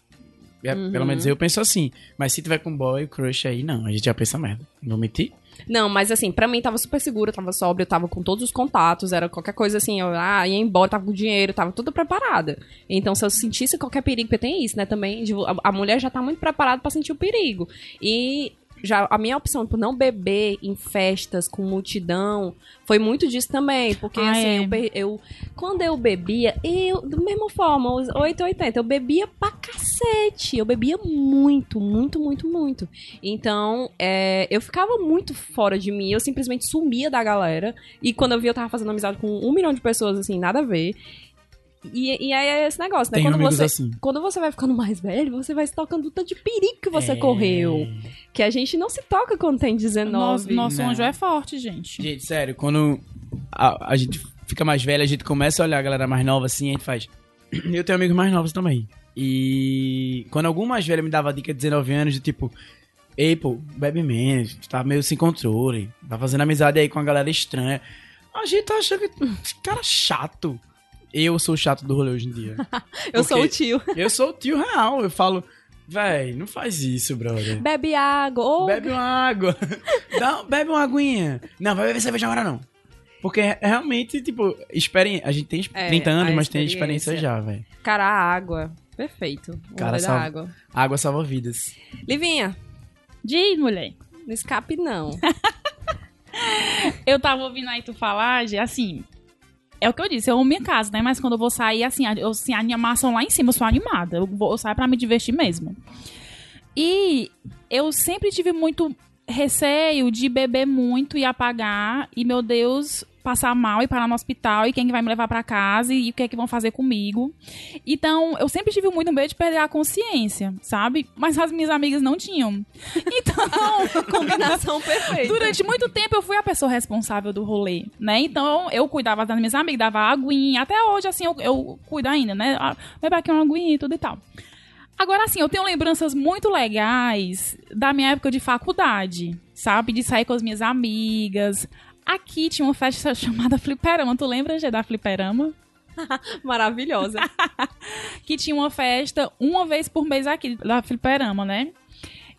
É, uhum. Pelo menos eu penso assim. Mas se tiver com boy, crush aí, não. A gente já pensa merda. Não mentir? Não, mas assim, pra mim tava super seguro, tava sóbrio, tava com todos os contatos, era qualquer coisa assim, eu ah, ia embora, tava com dinheiro, tava tudo preparada. Então, se eu sentisse qualquer perigo, porque tem isso, né, também, a, a mulher já tá muito preparada para sentir o perigo. E já a minha opção por não beber em festas com multidão foi muito disso também, porque ah, assim, é. eu, eu, quando eu bebia, eu da mesma forma, os 880, eu bebia pra cacete, eu bebia muito, muito, muito, muito. Então, é, eu ficava muito fora de mim, eu simplesmente sumia da galera, e quando eu vi eu tava fazendo amizade com um milhão de pessoas, assim, nada a ver. E, e aí é esse negócio, né? Tem quando você, assim. quando você vai ficando mais velho, você vai se tocando tanto de perigo que você é... correu. Que a gente não se toca quando tem 19. Nosso, nosso anjo é forte, gente. Gente, sério, quando a, a gente fica mais velho, a gente começa a olhar a galera mais nova assim, a gente faz. [clears throat] Eu tenho amigos mais novos também. E quando algum mais velho me dava a dica de 19 anos, de tipo, ei, pô, bebe menos, tá meio sem controle, tá fazendo amizade aí com a galera estranha. A gente tá achando que cara chato. Eu sou o chato do rolê hoje em dia. [laughs] eu sou o tio. eu sou o tio real. Eu falo, véi, não faz isso, brother. Bebe água. Oh. Bebe uma água. [laughs] Dá, bebe uma aguinha. Não, vai beber cerveja agora não. Porque realmente, tipo, esperem, a gente tem é, 30 anos, mas tem experiência já, velho. Cara, a água. Perfeito. Cara, salva, água. Água salva vidas. Livinha. Diz, mulher. Não escape, não. [laughs] eu tava ouvindo aí tu falar, assim, é o que eu disse, eu amo minha casa, né? Mas quando eu vou sair, assim, eu, assim a animação lá em cima, eu sou animada. Eu, vou, eu saio pra me divertir mesmo. E eu sempre tive muito receio de beber muito e apagar. E, meu Deus, passar mal e parar no hospital e quem vai me levar para casa e o que é que vão fazer comigo. Então, eu sempre tive muito medo de perder a consciência, sabe? Mas as minhas amigas não tinham. [laughs] Então, combinação perfeita. Durante muito tempo eu fui a pessoa responsável do rolê, né? Então, eu cuidava das minhas amigas, dava aguinha. Até hoje, assim, eu, eu cuido ainda, né? Ah, Beber aqui uma aguinha e tudo e tal. Agora, assim, eu tenho lembranças muito legais da minha época de faculdade, sabe? De sair com as minhas amigas. Aqui tinha uma festa chamada Fliperama. Tu lembra, Gê, da Fliperama? [laughs] Maravilhosa. [laughs] que tinha uma festa uma vez por mês aqui, da Fliperama, né?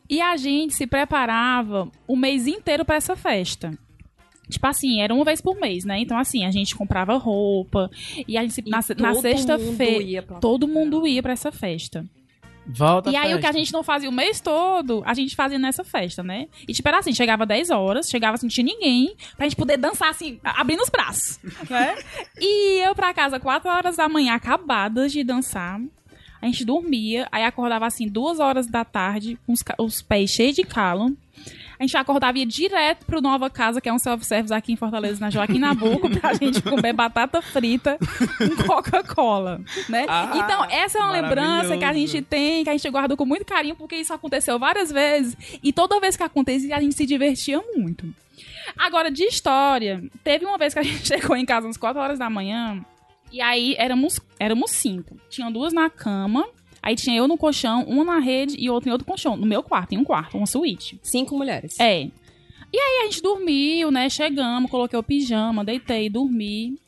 E a gente se preparava o mês inteiro para essa festa. Tipo assim, era uma vez por mês, né? Então, assim, a gente comprava roupa e a gente, e na, na sexta-feira, todo mundo ia para essa festa. Volta E aí, o que a gente não fazia o mês todo, a gente fazia nessa festa, né? E, tipo, era assim, chegava 10 horas, chegava assim, não tinha ninguém, pra gente poder dançar, assim, abrindo os braços, [laughs] né? e eu pra casa, 4 horas da manhã, acabadas de dançar. A gente dormia, aí acordava, assim, 2 horas da tarde, com os, os pés cheios de calo. A gente acordava e ia direto pro Nova Casa, que é um self-service aqui em Fortaleza, na Joaquim Nabuco, pra [laughs] gente comer batata frita com Coca-Cola, né? Ah, então, essa é uma lembrança que a gente tem, que a gente guarda com muito carinho, porque isso aconteceu várias vezes. E toda vez que acontecia, a gente se divertia muito. Agora, de história, teve uma vez que a gente [laughs] chegou em casa às 4 horas da manhã, e aí éramos, éramos cinco. Tinham duas na cama Aí tinha eu no colchão, uma na rede e outra em outro colchão. No meu quarto, em um quarto, uma suíte. Cinco mulheres. É. E aí a gente dormiu, né? Chegamos, coloquei o pijama, deitei, dormi.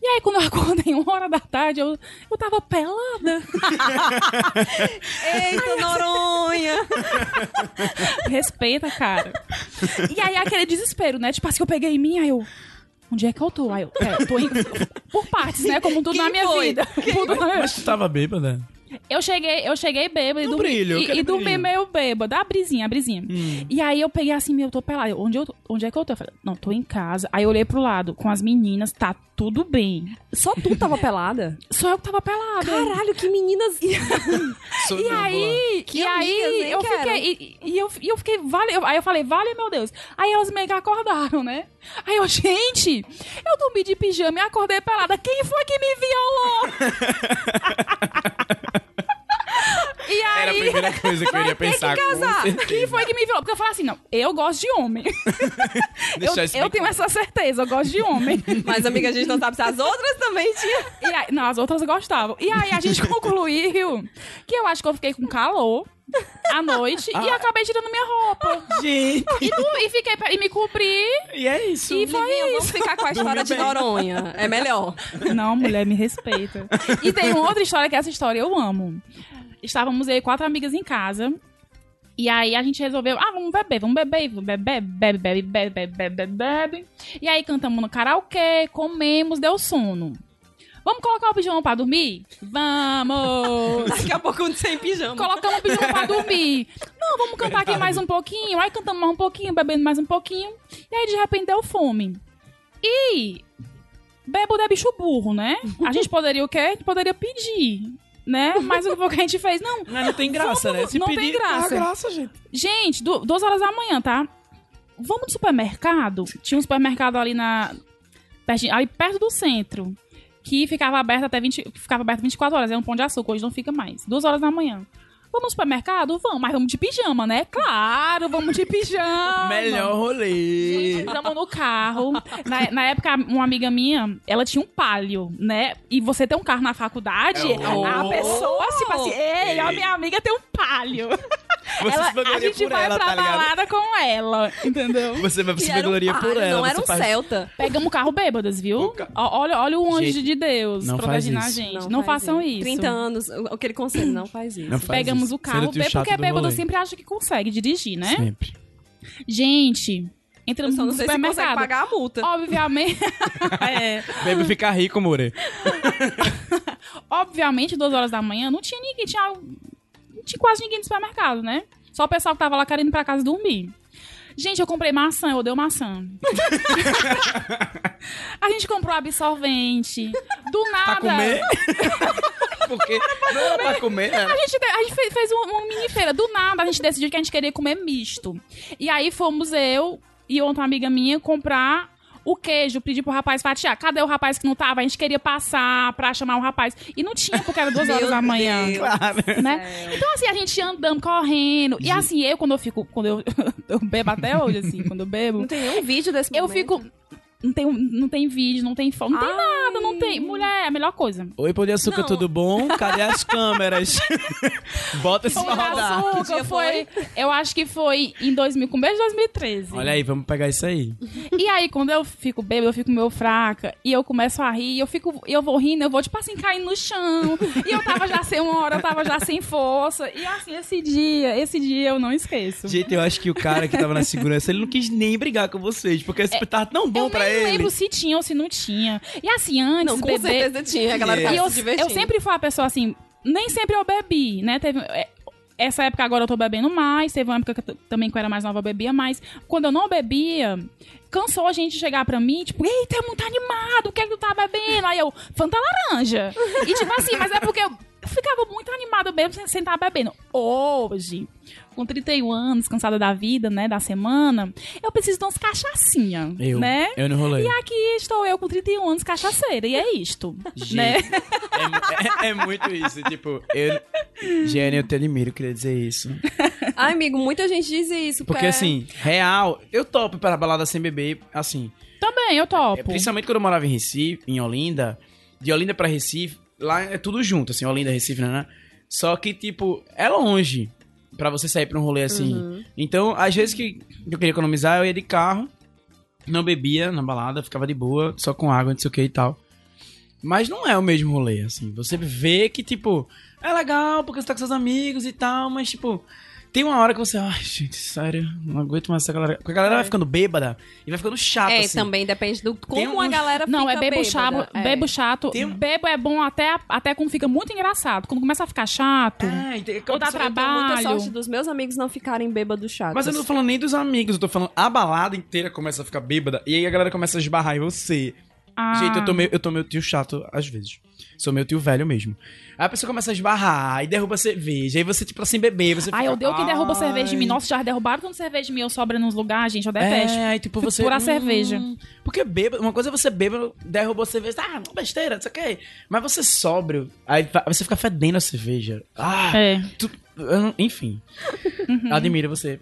E aí, quando eu [laughs] acordei uma hora da tarde, eu, eu tava pelada. [laughs] Eita, Noronha! [laughs] Respeita, cara. E aí, aquele desespero, né? Tipo assim, eu peguei em mim, aí eu... Onde é que eu tô? Aí eu, é, tô indo por partes, né? Como tudo Quem na minha foi? vida. Tudo na... Mas tu tava bêbada? Eu cheguei, eu cheguei bêbada e dormi, brilho, e, e dormi meio bêbada. A brisinha, a brisinha. Hum. E aí eu peguei assim, meu, eu tô pelada. Onde, eu, onde é que eu tô? Eu falei, não, tô em casa. Aí eu olhei pro lado, com as meninas, tá tudo bem. Só tu tava pelada? [laughs] Só eu que tava pelada. Caralho, que meninas. [laughs] e aí, que e aí eu fiquei. E, e, eu, e eu fiquei, vale. Eu, aí eu falei, vale, meu Deus. Aí elas meio que acordaram, né? Aí eu, gente, eu dormi de pijama e acordei pelada. Quem foi que me violou? [laughs] E aí, Era a primeira coisa que eu iria [laughs] pensar. Que casar. Quem foi que me violou? Porque eu falei assim, não, eu gosto de homem. [laughs] eu, eu tenho essa certeza, eu gosto de homem. [laughs] Mas, amiga, a gente não sabe se as outras também tinham. Aí, não, as outras gostavam. E aí a gente concluiu que eu acho que eu fiquei com calor à noite ah. e acabei tirando minha roupa. Gente. E, e, fiquei e me cobri. E é isso. E foi Livinha, isso. Vamos ficar com a história de Noronha. É melhor. Não, mulher, me respeita. E tem uma outra história que essa história eu amo. Estávamos aí quatro amigas em casa. E aí a gente resolveu, ah, vamos beber, vamos beber, beber, bebe, bebe, bebe, bebe, bebe, bebe. E aí cantamos no karaokê, comemos, deu sono. Vamos colocar o pijama pra dormir? Vamos! Daqui a pouco sem pijama. Colocamos o pijama pra dormir. Não, vamos cantar aqui mais um pouquinho. Aí cantamos mais um pouquinho, bebendo mais um pouquinho. E aí de repente deu fome. E bebo é bicho burro, né? A gente poderia o quê? A gente poderia pedir né? Mas o que a gente fez, não. Mas não tem graça, vamos, né? Se não pedir, tem graça. Graça, gente. Gente, duas horas da manhã, tá? Vamos no supermercado? Tinha um supermercado ali na. Ali perto do centro. Que ficava aberto até 20. Ficava aberto 24 horas. É um pão de açúcar, hoje não fica mais. Duas horas da manhã. Vamos no supermercado? Vamos, mas vamos de pijama, né? Claro, vamos de pijama. Melhor rolê. Entramos no carro. Na, na, época, uma amiga minha, ela tinha um palio, né? E você tem um carro na faculdade, oh. a pessoa, tipo assim, ei, a minha amiga tem um palio. [laughs] Ela, a gente vai ela, pra tá balada com ela, entendeu? Você vai se um por ela. Não era um faz... Celta. Pegamos o carro bêbadas, viu? Ca... Olha, olha o anjo gente, de Deus não protegindo a gente. Não, não façam isso. isso. 30 anos, aquele conselho, não faz isso. Não faz Pegamos isso. o carro, bêbado, porque bêbado sempre acha que consegue dirigir, né? Sempre. Gente, entramos no supermercado. Se pagar a multa. Obviamente. [laughs] é. Bebe ficar rico, More. [laughs] Obviamente, duas horas da manhã, não tinha ninguém, tinha tinha quase ninguém no supermercado, né? Só o pessoal que tava lá querendo ir pra casa dormir. Gente, eu comprei maçã, eu odeio maçã. [laughs] a gente comprou absorvente. Do nada. [laughs] Pra comer? Porque não era pra comer, né? A gente, a gente fez, uma mini feira. Do nada, a gente decidiu que a gente queria comer misto. E aí fomos eu e outra amiga minha comprar o queijo, pedi pro rapaz fatiar. Cadê o rapaz que não tava? A gente queria passar pra chamar o rapaz. E não tinha, porque era duas horas da manhã. Claro. Né? Então, assim, a gente andando, correndo. E assim, eu, quando eu fico. Quando eu, [laughs] eu bebo até hoje, assim, quando eu bebo. Não tem nenhum vídeo desse momento. Eu fico não tem, não tem vídeo, não tem foto, não Ai. tem nada, não tem. Mulher, é a melhor coisa. Oi, Pão de Açúcar, não. tudo bom? Cadê as [laughs] câmeras? Bota esse pra rodar. Açúcar foi, eu acho que foi em 2000, começo de 2013. Olha aí, vamos pegar isso aí. E aí, quando eu fico bêbada, eu fico meio fraca, e eu começo a rir, eu fico, eu vou rindo, eu vou tipo assim, caindo no chão. E eu tava já sem uma hora, eu tava já sem força. E assim, esse dia, esse dia eu não esqueço. Gente, eu acho que o cara que tava na segurança, ele não quis nem brigar com vocês, porque esse é, tava tão bom pra ele. Eu nem lembro se tinha ou se não tinha. E assim, antes. Não, com beber, certeza tinha, a galera tava eu, se divertindo. Eu sempre fui a pessoa assim, nem sempre eu bebi, né? Teve. É, essa época agora eu tô bebendo mais, teve uma época que eu, também quando eu era mais nova eu bebia mais. Quando eu não bebia, cansou a gente chegar pra mim, tipo, eita, é muito animado, o que é que tu tá bebendo? Aí eu, Fanta Laranja. E tipo assim, mas é porque eu ficava muito animada mesmo sem estar bebendo. Hoje, com 31 anos, cansada da vida, né, da semana, eu preciso de umas cachaçinha, eu, né? Eu não rolei. E aqui estou eu com 31 anos cachaceira, e é isto, Gente, né? É, é, é, muito isso, tipo, eu... Gênio, eu te admiro, queria dizer isso. Ai, amigo, muita gente diz isso. Porque, assim, real, eu topo para balada sem beber, assim... Também, eu topo. É, principalmente quando eu morava em Recife, em Olinda, de Olinda para Recife, lá é tudo junto, assim, Olinda, Recife, né? Só que, tipo, é longe para você sair pra um rolê assim. Uhum. Então, às vezes que eu queria economizar, eu ia de carro, não bebia na balada, ficava de boa, só com água, não sei o que e tal. Mas não é o mesmo rolê, assim. Você vê que, tipo, é legal porque você tá com seus amigos e tal, mas, tipo, tem uma hora que você, ai, gente, sério, não aguento mais essa galera. Porque a galera é. vai ficando bêbada e vai ficando chata, É, assim. também depende do como um... a galera Não, é bebo bêbada. chato, é. bebo chato. Tem... Bebo é bom até, até quando fica muito engraçado. Quando começa a ficar chato, é, tem... ou dá trabalho. Eu muita sorte dos meus amigos não ficarem bêbados chatos. Mas eu não tô falando nem dos amigos, eu tô falando a balada inteira começa a ficar bêbada e aí a galera começa a esbarrar em você. Ah. Gente, eu tô, meio, eu tô meio tio chato às vezes. Sou meu tio velho mesmo. Aí a pessoa começa a esbarrar e derruba cerveja. Aí você, tipo assim, beber, você Ai, fica... eu odeio que derruba cerveja de mim. Nossa, já derrubaram tanto cerveja de mim, eu sobra nos lugares, gente, eu detesto. É, aí tipo você... Por a hum, cerveja. Porque beba, uma coisa é você beba, derrubou cerveja, ah, besteira, não sei o que. Mas você sóbrio, aí você fica fedendo a cerveja. Ah, é. Tu, enfim. Uhum. Admiro você.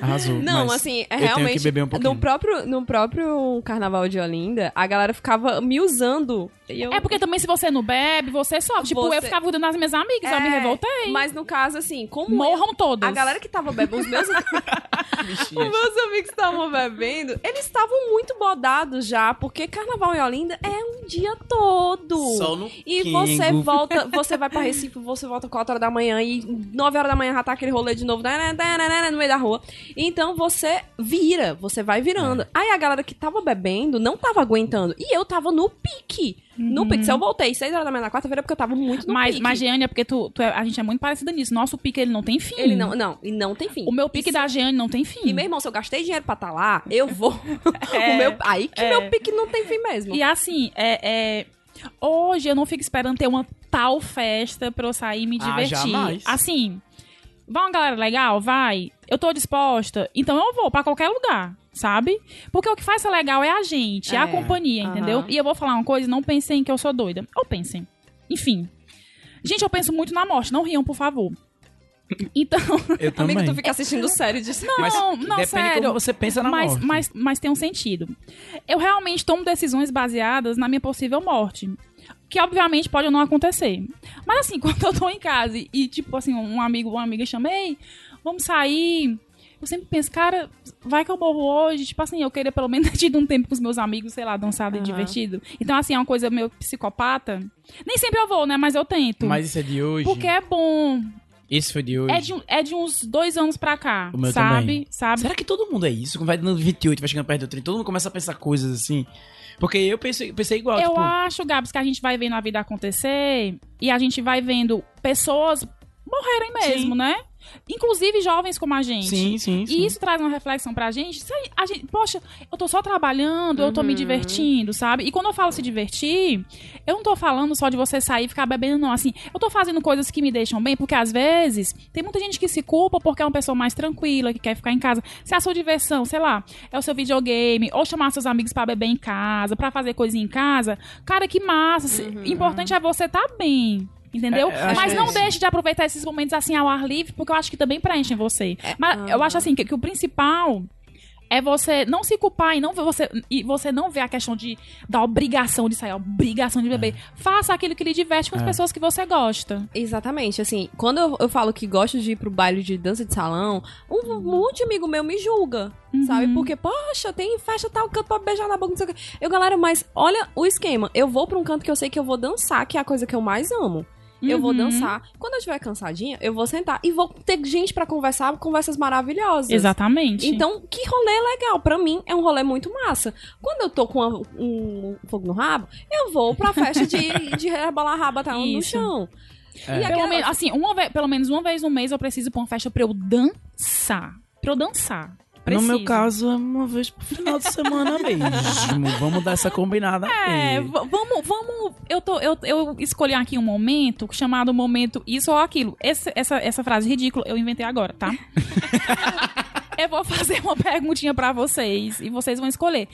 Arrasou. Não, assim, é realmente. Um no, próprio, no próprio carnaval de Olinda, a galera ficava me usando. Eu... É porque também se você não bebe, você só. Tipo, você... eu ficava cuidando das minhas amigas, é, eu me revoltei. Mas no caso, assim, como. Morram eu, todos. A galera que tava bebendo, os meus. [laughs] os meus amigos que estavam bebendo, eles estavam muito bodados já, porque carnaval em Olinda é um dia todo. Só no E você volta, você vai pra Recife, você volta 4 horas da manhã e 9 horas da manhã já tá aquele rolê de novo né, né, né, no meio da rua. Então você vira, você vai virando. É. Aí a galera que tava bebendo não tava aguentando. E eu tava no pique. Uhum. No pique. Se eu voltei 6 horas da manhã na quarta-feira, porque eu tava muito no mas, pique. Mas, Jeane, é porque tu, tu é, a gente é muito parecida nisso. Nosso pique, ele não tem fim. Ele não, não, e não tem fim. O meu pique Isso. da Jeane não tem fim. E, meu irmão, se eu gastei dinheiro pra estar tá lá, eu vou. [laughs] é, o meu, aí que é. meu pique não tem fim mesmo. E assim, é, é Hoje eu não fico esperando ter uma tal festa pra eu sair e me ah, divertir. Ah, jamais. Assim, vai uma galera legal? Vai. Eu tô disposta, então eu vou para qualquer lugar, sabe? Porque o que faz ser legal é a gente, é, é a companhia, entendeu? E eu vou falar uma coisa, não pensem que eu sou doida. Ou pensem. Enfim. Gente, eu penso muito na morte, não riam, por favor. [laughs] Então. Eu também. Amigo, tu fica assistindo série de Não, mas não, depende sério. como você pensa na mas, morte. Mas, mas tem um sentido. Eu realmente tomo decisões baseadas na minha possível morte. Que obviamente pode não acontecer. Mas assim, [laughs] quando eu tô em casa e, tipo assim, um amigo ou uma amiga chamei, vamos sair. Eu sempre penso, cara, vai que eu morro hoje. Tipo assim, eu queria pelo menos [laughs] ter tido um tempo com os meus amigos, sei lá, dançado uhum. e divertido. Então, assim, é uma coisa meio psicopata. Nem sempre eu vou, né? Mas eu tento. Mas isso é de hoje. Porque é bom. Isso foi de hoje? É de, é de uns dois anos pra cá. O meu sabe? Também. Sabe? Será que todo mundo é isso? Quando vai dando 28, vai chegando perto do 30, todo mundo começa a pensar coisas assim. Porque eu pensei, pensei igual. Eu tipo... acho, Gabs, que a gente vai vendo a vida acontecer e a gente vai vendo pessoas morrerem mesmo, Sim. né? Inclusive jovens como a gente. Sim, sim, sim. E isso traz uma reflexão pra gente. A gente poxa, eu tô só trabalhando, uhum. eu tô me uhum. divertindo, sabe? E quando eu falo se divertir, eu não tô falando só de você sair e ficar bebendo, não. Assim, eu tô fazendo coisas que me deixam bem, porque às vezes tem muita gente que se culpa porque é uma pessoa mais tranquila, que quer ficar em casa. Se a sua diversão, sei lá, é o seu videogame, ou chamar seus amigos para beber em casa, para fazer coisinha em casa, cara, que massa. Uhum. Importante é você estar tá bem. Entendeu? É, Mas não deixe de aproveitar esses momentos assim ao ar livre, porque eu acho que também preenchem você. É, Mas eu acho assim que, que o principal é você não se culpar e não você e você não ver a questão de da obrigação de sair, a obrigação de beber. É. Faça aquilo que lhe diverte com as é. pessoas que você gosta. Exatamente, assim, quando eu, eu, falo que gosto de ir pro baile de dança de salão, um uhum. monte de amigo meu me julga, uhum. sabe? Porque, poxa, tem festa tal canto pra beijar na boca, não sei o que. Eu, galera, mas olha o esquema. Eu vou pra um canto que eu sei que eu vou dançar, que é a coisa que eu mais amo. Uhum. Eu vou uhum. dançar. Quando eu estiver cansadinha, eu vou sentar e vou ter gente para conversar, conversas maravilhosas. Exatamente. Então, que rolê legal. para mim, é um rolê muito massa. Quando eu tô com uma, um fogo no rabo, eu vou pra festa de, [laughs] de rebolar raba tá no chão. É. E aquela... pelo, menos, assim, uma vez, pelo menos uma vez no mês eu preciso pra uma festa pra eu dançar. Pra eu dançar. Preciso. No meu caso, é uma vez pro final de semana [laughs] mesmo. vamos dar essa combinada É, vamos, vamos. Eu, tô, eu, eu escolhi aqui um momento chamado momento isso ou aquilo. Esse, essa, essa frase ridícula eu inventei agora, tá? [laughs] eu vou fazer uma perguntinha para vocês e vocês vão escolher.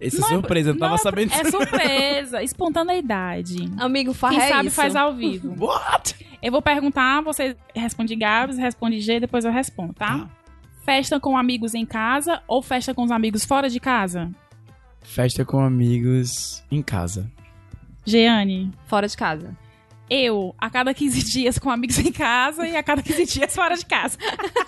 Essa é surpresa, eu não tava é, sabendo É surpresa, espontaneidade. Amigo, faz Quem é sabe isso. faz ao vivo. [laughs] What? Eu vou perguntar, você responde Gabs, responde G, depois eu respondo, tá? Ah. Festa com amigos em casa ou festa com os amigos fora de casa? Festa com amigos em casa. Jeane. Fora de casa. Eu, a cada 15 [laughs] dias com amigos em casa e a cada 15 dias fora de casa.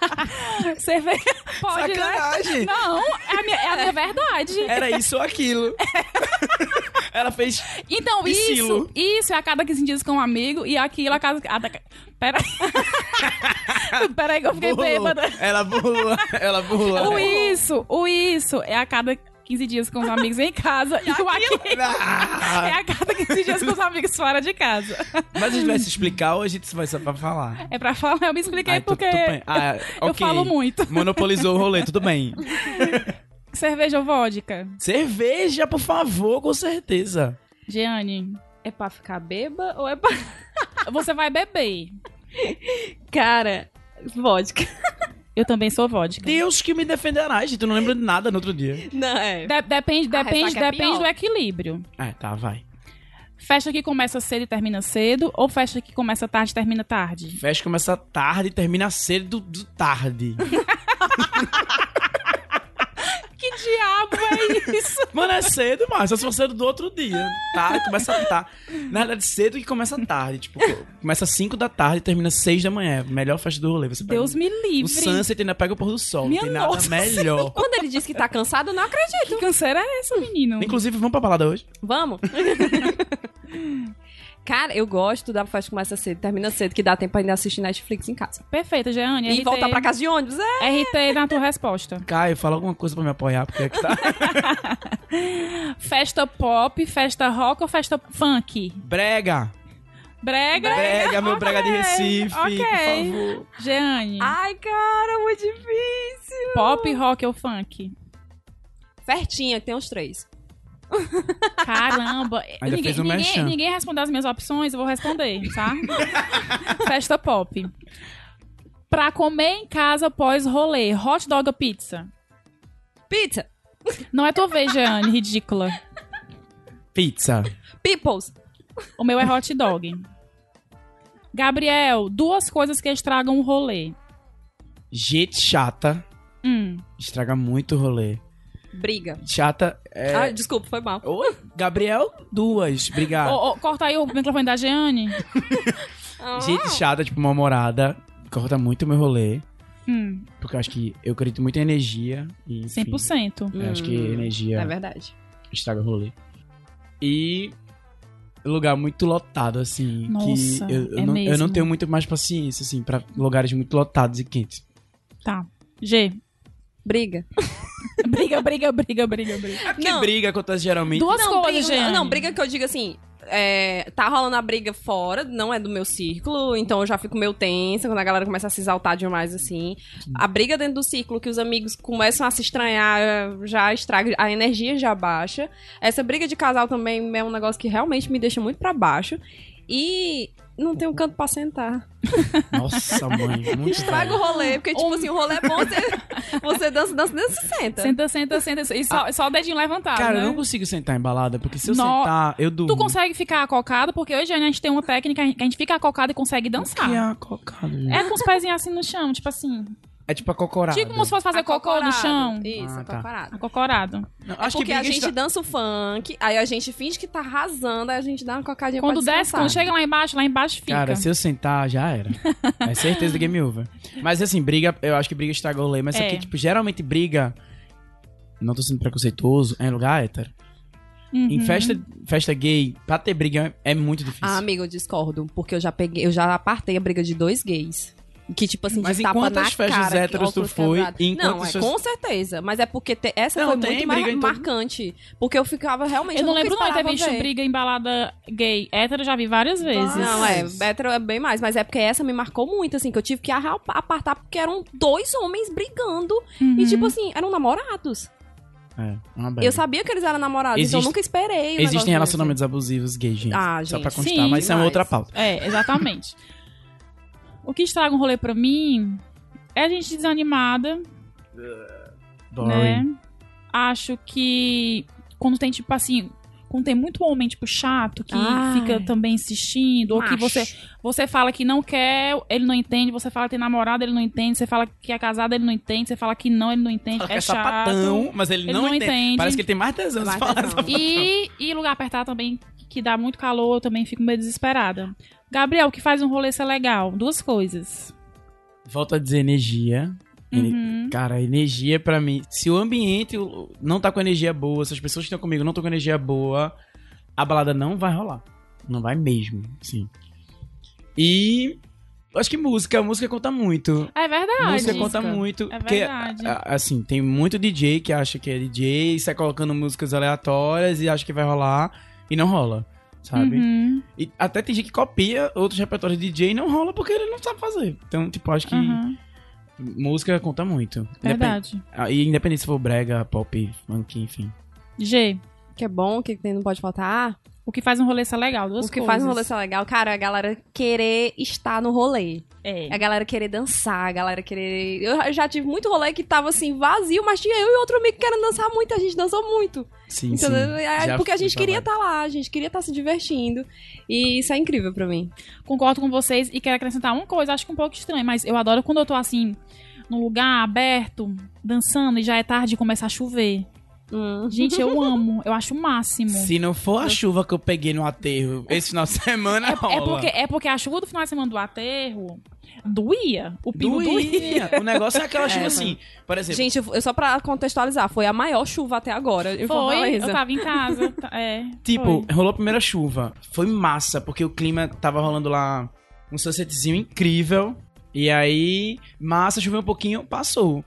[laughs] Você vê? Pode, né? Sacanagem. Né? Não, é a, minha, é a minha verdade. Era isso ou aquilo. [laughs] Ela fez. Então, piscilo. isso, isso é a cada 15 dias com um amigo e aquilo a cada. A, pera Peraí que eu fiquei burlou. bêbada. Ela burlou. Ela burlou. O isso, o isso é a cada 15 dias com os amigos em casa e, o aqui é a cada 15 dias com os amigos fora de casa. Mas a gente vai se explicar ou a gente vai só pra falar? É pra falar, eu me expliquei Ai, porque ah, eu, okay. falo muito. Monopolizou o rolê, tudo bem. Cerveja ou vodka? Cerveja, por favor, com certeza. Jeane. É pra ficar beba ou é pra... [laughs] Você vai beber. Cara, vodka. Eu também sou vodka. Deus que me defenderá, gente. Tu não lembra de nada no outro dia. Não, é. De depende depende, é depende do equilíbrio. É, tá, vai. Festa que começa cedo e termina cedo, ou festa que começa tarde e termina tarde? Festa que começa tarde e termina cedo do tarde. [laughs] que diabo é isso? [laughs] Mano, é cedo, mas só se for cedo do outro dia. Tá? Começa a tá. Na verdade, cedo que começa tarde. Tipo, começa às 5 da tarde e termina às 6 da manhã. Melhor festa do rolê. Você Deus me livre. O sunset ainda pega o pôr do sol. Minha não tem nada melhor. [laughs] Quando ele diz que tá cansado, eu não acredito. Que canseira é essa, menino? Inclusive, vamos pra balada hoje? Vamos. [laughs] Cara, eu gosto da festa começa cedo, termina cedo, que dá tempo ainda assistir Netflix em casa. Perfeito, Jeane. E RT... voltar pra casa de ônibus, é. RT na tua resposta. [laughs] Caio, fala alguma coisa pra me apoiar, porque é que tá. [laughs] festa pop, festa rock ou festa funk? Brega. Brega? Brega, meu okay. brega de Recife, okay. por favor. Jeane. Ai, cara, muito difícil. Pop, rock ou funk? Fertinha, que tem os três. Caramba! [laughs] Ainda ninguém, fez um ninguém, ninguém respondeu as minhas opções, eu vou responder, tá? [laughs] Festa pop. Pra comer em casa após rolê, hot dog ou pizza? Pizza! Não é tua vez, Jeane, ridícula. Pizza. Peoples. O meu é hot dog. Gabriel, duas coisas que estragam o rolê. Gente chata. Hum. Estraga muito o rolê. Briga. Chata. É... Ah, desculpa, foi mal. Gabriel, duas. Obrigado. Oh, oh, corta aí o microfone da Jeane. Gente chata, tipo, uma morada. Corta muito o meu rolê. Hum. Porque eu acho que eu acredito muito em energia. E, enfim, 100%. Eu acho que hum, energia. É verdade. Estraga o rolê. E lugar muito lotado, assim. Nossa, que eu, eu, é não, eu não tenho muito mais paciência, assim, pra lugares muito lotados e quentes. Tá. G. Briga. [laughs] briga, briga, briga, briga, briga. É porque não. briga acontece geralmente. Duas não, coisas, briga, Não, briga que eu digo assim, é, tá rolando a briga fora, não é do meu círculo, então eu já fico meio tensa quando a galera começa a se exaltar demais assim. A briga dentro do círculo, que os amigos começam a se estranhar, já estraga, a energia já baixa. Essa briga de casal também é um negócio que realmente me deixa muito para baixo. E não tem um canto pra sentar. Nossa, mãe. Muito [laughs] Estraga o rolê, porque, tipo assim, o rolê é bom, você, você dança, dança, dança e senta. Senta, senta, senta. E só, ah, só o dedinho levantado. Cara, né? eu não consigo sentar em balada, porque se eu no... sentar, eu durmo. Tu consegue ficar acocado, porque hoje a gente tem uma técnica que a gente fica acocado e consegue dançar. O que é acocado, gente? É com os pezinhos assim no chão, tipo assim. É tipo acocorado. Tipo como se fosse fazer cocô no chão. Isso, ah, tá. acocorado. Acocorado. Não, é porque a gente está... dança o funk, aí a gente finge que tá arrasando, aí a gente dá uma cocadinha Quando desce, quando chega lá embaixo, lá embaixo fica. Cara, se eu sentar, já era. [laughs] é certeza do game over. Mas assim, briga, eu acho que briga estragou o lei, mas é. aqui, tipo, geralmente briga, não tô sendo preconceituoso, é em lugar hétero. Uhum. Em festa, festa gay, pra ter briga é muito difícil. Ah, amigo, eu discordo. Porque eu já peguei, eu já apartei a briga de dois gays. Que, tipo assim, mas de tapa na festas cara, héteros tu foi? Não, é, com certeza. Mas é porque te, essa não, foi muito mais marcante. Porque eu ficava realmente. Eu não lembro não ter visto briga em balada gay. Hétero já vi várias vezes. Não, é. Hétero é bem mais. Mas é porque essa me marcou muito, assim, que eu tive que apartar porque eram dois homens brigando. Uhum. E, tipo assim, eram namorados. É, eu sabia que eles eram namorados, Existe, então eu nunca esperei. Existem relacionamentos abusivos gays, gente. Ah, gente. Só pra constar, Sim, mas isso é uma outra pauta. É, exatamente. [laughs] O que estraga um rolê pra mim é a gente desanimada. Boring. Né? Acho que quando tem, tipo assim, quando tem muito homem, tipo, chato, que Ai, fica também insistindo, macho. ou que você, você fala que não quer, ele não entende, você fala que tem namorado, ele não entende, você fala que é casado, ele não entende, você fala que não, ele não entende, é, é chato. Sapatão, mas ele, ele não, não entende. entende. Parece que ele tem mais tesão de falar e, e lugar apertado também, que dá muito calor, eu também fico meio desesperada. Gabriel, o que faz um rolê ser legal? Duas coisas. Volto a dizer energia. Uhum. Cara, energia para mim. Se o ambiente não tá com energia boa, se as pessoas que estão comigo não estão com energia boa, a balada não vai rolar. Não vai mesmo, sim. E acho que música, música conta muito. É verdade. Música conta muito. É porque, verdade. assim, tem muito DJ que acha que é DJ, e sai colocando músicas aleatórias e acha que vai rolar e não rola sabe? Uhum. E até tem gente que copia outros repertórios de DJ e não rola porque ele não sabe fazer. Então, tipo, acho que uhum. música conta muito. Verdade. Independ... E independente se for brega, pop, funk, enfim. G. Que é bom, que não pode faltar. O que faz um rolê ser legal, duas O que coisas. faz um rolê ser legal, cara, é a galera querer estar no rolê. É. A galera querer dançar, a galera querer... Eu já tive muito rolê que tava, assim, vazio, mas tinha eu e outro amigo querendo dançar muito, a gente dançou muito. Sim, Entendeu? sim. É, porque a gente queria estar tá lá, a gente queria estar tá se divertindo. E isso é incrível pra mim. Concordo com vocês e quero acrescentar uma coisa, acho que um pouco estranho, mas eu adoro quando eu tô, assim, num lugar aberto, dançando, e já é tarde e começa a chover. Hum. Gente, eu amo. Eu acho o máximo. Se não for a chuva que eu peguei no aterro esse final de semana, é, é, porque, é porque a chuva do final de semana do aterro doía. O pingo doía. doía. O negócio é aquela chuva é, assim, por exemplo. Gente, só pra contextualizar, foi a maior chuva até agora em foi, Fortaleza. eu tava em casa. Tá, é, tipo, foi. rolou a primeira chuva. Foi massa, porque o clima tava rolando lá um sunsetzinho incrível. E aí, massa, choveu um pouquinho, passou.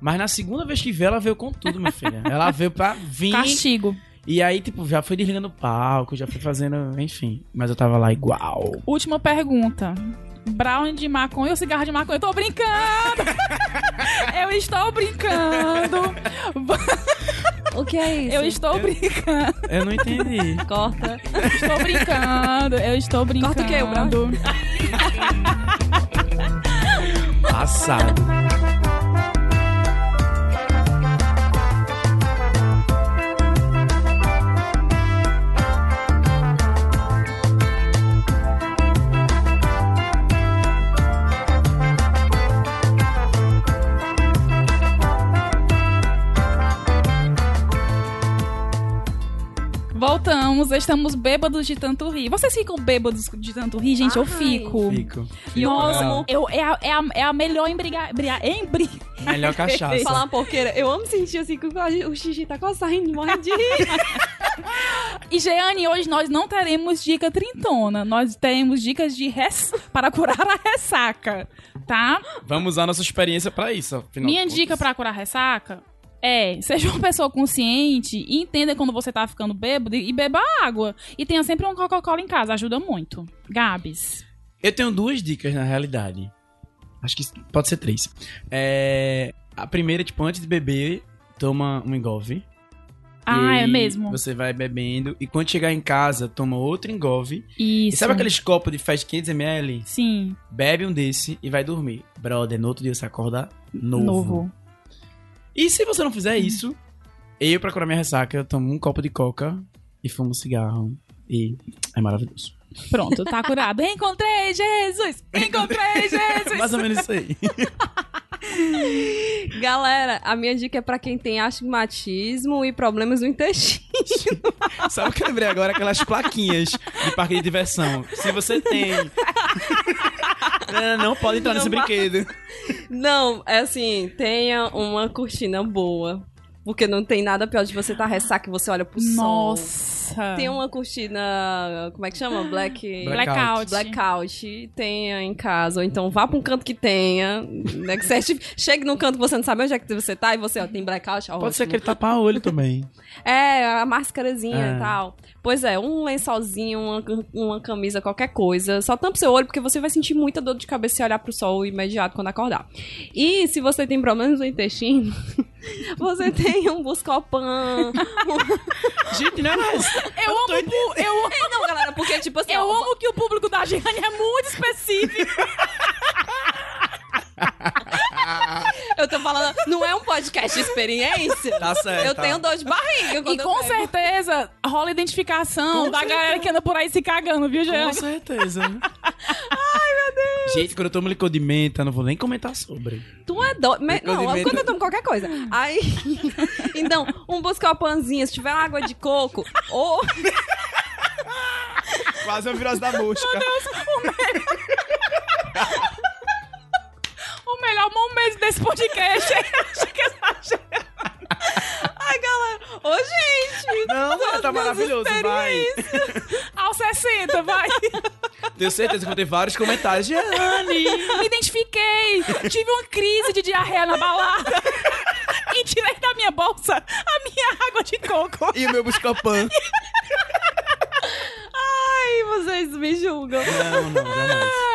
Mas na segunda vez que veio, ela veio com tudo, minha filha. Ela veio pra vir. Castigo. E aí, tipo, já foi desligando o palco, já foi fazendo, enfim. Mas eu tava lá igual. Última pergunta. Brown de maconha ou cigarro de maconha? Eu tô brincando! [laughs] eu estou brincando! O que é isso? Eu estou eu, brincando. Eu não entendi. Corta. Estou brincando. Eu estou brincando. Corta o que, Brown? Passado. Voltamos, estamos bêbados de tanto rir. Vocês ficam bêbados de tanto rir, gente? Ai. Eu fico. Fico. Nossa, eu, é, a, é, a, é a melhor embrigar. Embri... Melhor cachaça. Falar uma porqueira. Eu amo sentir assim que o xixi tá coçando, morrendo de rir. [laughs] e Jeane, hoje nós não teremos dica trintona. Nós teremos dicas de res... para curar a ressaca, tá? Vamos usar nossa experiência para isso. Minha dica para curar a ressaca É, seja uma pessoa consciente e entenda quando você tá ficando bêbado e beba água. E tenha sempre um Coca-Cola em casa, ajuda muito. Gabs. Eu tenho duas dicas na realidade. Acho que pode ser três. É, a primeira, tipo, antes de beber, toma um engolve. Ah, é mesmo. Você vai bebendo e quando chegar em casa, toma outro engolve. Isso. E sabe aqueles copos de festa 500ml? Sim. Bebe um desse e vai dormir. Brother, no outro dia você acorda novo. Novo. E se você não fizer isso, eu, pra curar minha ressaca, tomo um copo de coca e fumo um cigarro. E é maravilhoso. Pronto, tá curado. Encontrei Jesus! Encontrei Jesus! [laughs] Mais ou menos isso aí. [laughs] Galera, a minha dica é pra quem tem astigmatismo e problemas no intestino. [laughs] Sabe o que eu lembrei agora? Aquelas plaquinhas de parque de diversão. Se você tem. Não, não pode entrar não nesse brinquedo. Não, é assim, tenha uma cortina boa. Porque não tem nada pior de você estar tá ressaca e você olha pro Nossa. sol. Tem uma cortina, como é que chama? Black... Blackout. Blackout. Tenha em casa. Ou então vá pra um canto que tenha. Né, que você [laughs] chegue num canto que você não sabe onde é que você tá e você, ó, tem blackout. Ó, Pode ótimo. ser que ele tapa o olho também. É, a máscarazinha É. e tal. Pois é, um lençolzinho, uma, uma camisa, qualquer coisa. Só tampa seu olho, porque você vai sentir muita dor de cabeça se olhar pro sol imediato quando acordar. E se você tem problemas no intestino, [laughs] você tem um Buscopan. [laughs] Gente, não é isso. Eu amo, o- eu, amo- Não, galera, porque tipo assim. eu ó, amo que o público da Giane é muito específico. [laughs] Eu tô falando, não é um podcast de experiência. Tá certo. Eu tenho dor de barriga E com certeza rola identificação Com da certeza. galera que anda por aí se cagando, viu, Com Giane? certeza. [laughs] Ai, meu Deus. Gente, quando eu tomo licor de menta, não vou nem comentar sobre. Tu é doido. Não, quando eu tomo qualquer coisa. Aí. [laughs] Então, um Buscopanzinho, se tiver água de coco, ou. Quase uma virose da mosca. O [laughs] melhor momento desse podcast [laughs] é Ai, galera. Ô, gente. Não, mas tá maravilhoso, vai. Aos 60, vai. Tenho certeza que vou ter vários comentários. Gianni! Me identifiquei. Tive uma crise de diarreia na balada. E tirei da minha bolsa a minha água de coco. E o meu Buscopan. Ai, vocês me julgam. Não, não, jamais.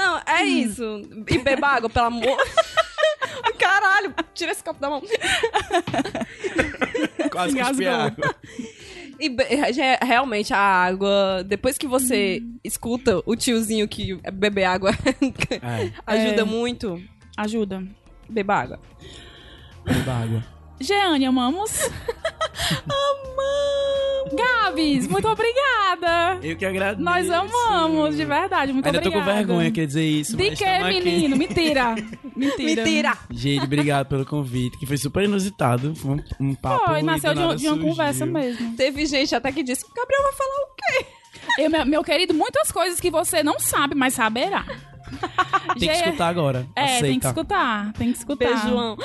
Não, é isso. E beba água, pelo amor. [laughs] Caralho, tira esse copo da mão. [laughs] Quase cuspi água. E be- re- realmente a água, depois que você escuta o tiozinho que beber água [laughs] É, ajuda É. muito, Ajuda. beba água. beba água. Jeane, amamos. [laughs] Amamos! Gabs, muito obrigada. Eu que agradeço. Nós amamos, de verdade. Muito Ainda obrigada. tô com vergonha, quer dizer isso. De mas que, menino? Mentira. [laughs] Mentira. Mentira! Gente, obrigado pelo convite, que foi super inusitado. Foi um, um papo. Foi, nasceu de, de uma conversa mesmo. Teve gente até que disse: Gabriel vai falar o quê? Eu, meu, meu querido, muitas coisas que você não sabe, mas saberá. Tem que escutar agora. É, Aceita. tem que escutar. Tem que escutar. Beijoão.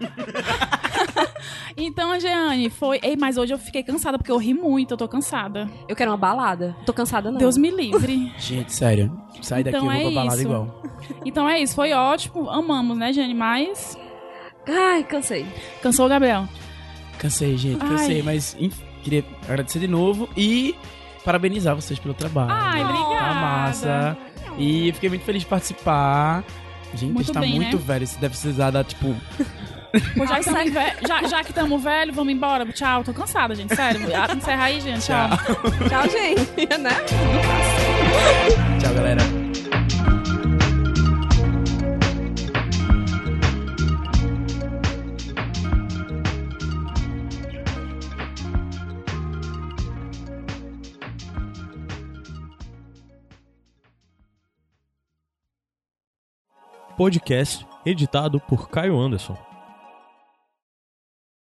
[laughs] Então, Jeane, foi. Ei, mas hoje eu fiquei cansada porque eu ri muito, eu tô cansada. Eu quero uma balada. Tô cansada, não. Deus me livre. [laughs] Gente, sério. Sai daqui, Então eu vou é pra balada isso. igual. Então é isso, foi ótimo. Amamos, né, Jane? Mas. Ai, cansei. Cansou o Gabriel. Cansei, gente, Ai. cansei. Mas enfim, queria agradecer de novo e parabenizar vocês pelo trabalho. Ai, obrigada. Tá massa. E eu fiquei muito feliz de participar. Gente, Muito a gente tá bem, muito né? velho. Isso deve precisar dar, tipo... Pô, já, que tamo ve- já, já que estamos velho, vamos embora. Tchau, tô cansada, gente. Sério. Ah, Encerra aí, gente. Tchau. Tchau, gente. [laughs] né? Tchau, galera. Podcast editado por Caio Anderson.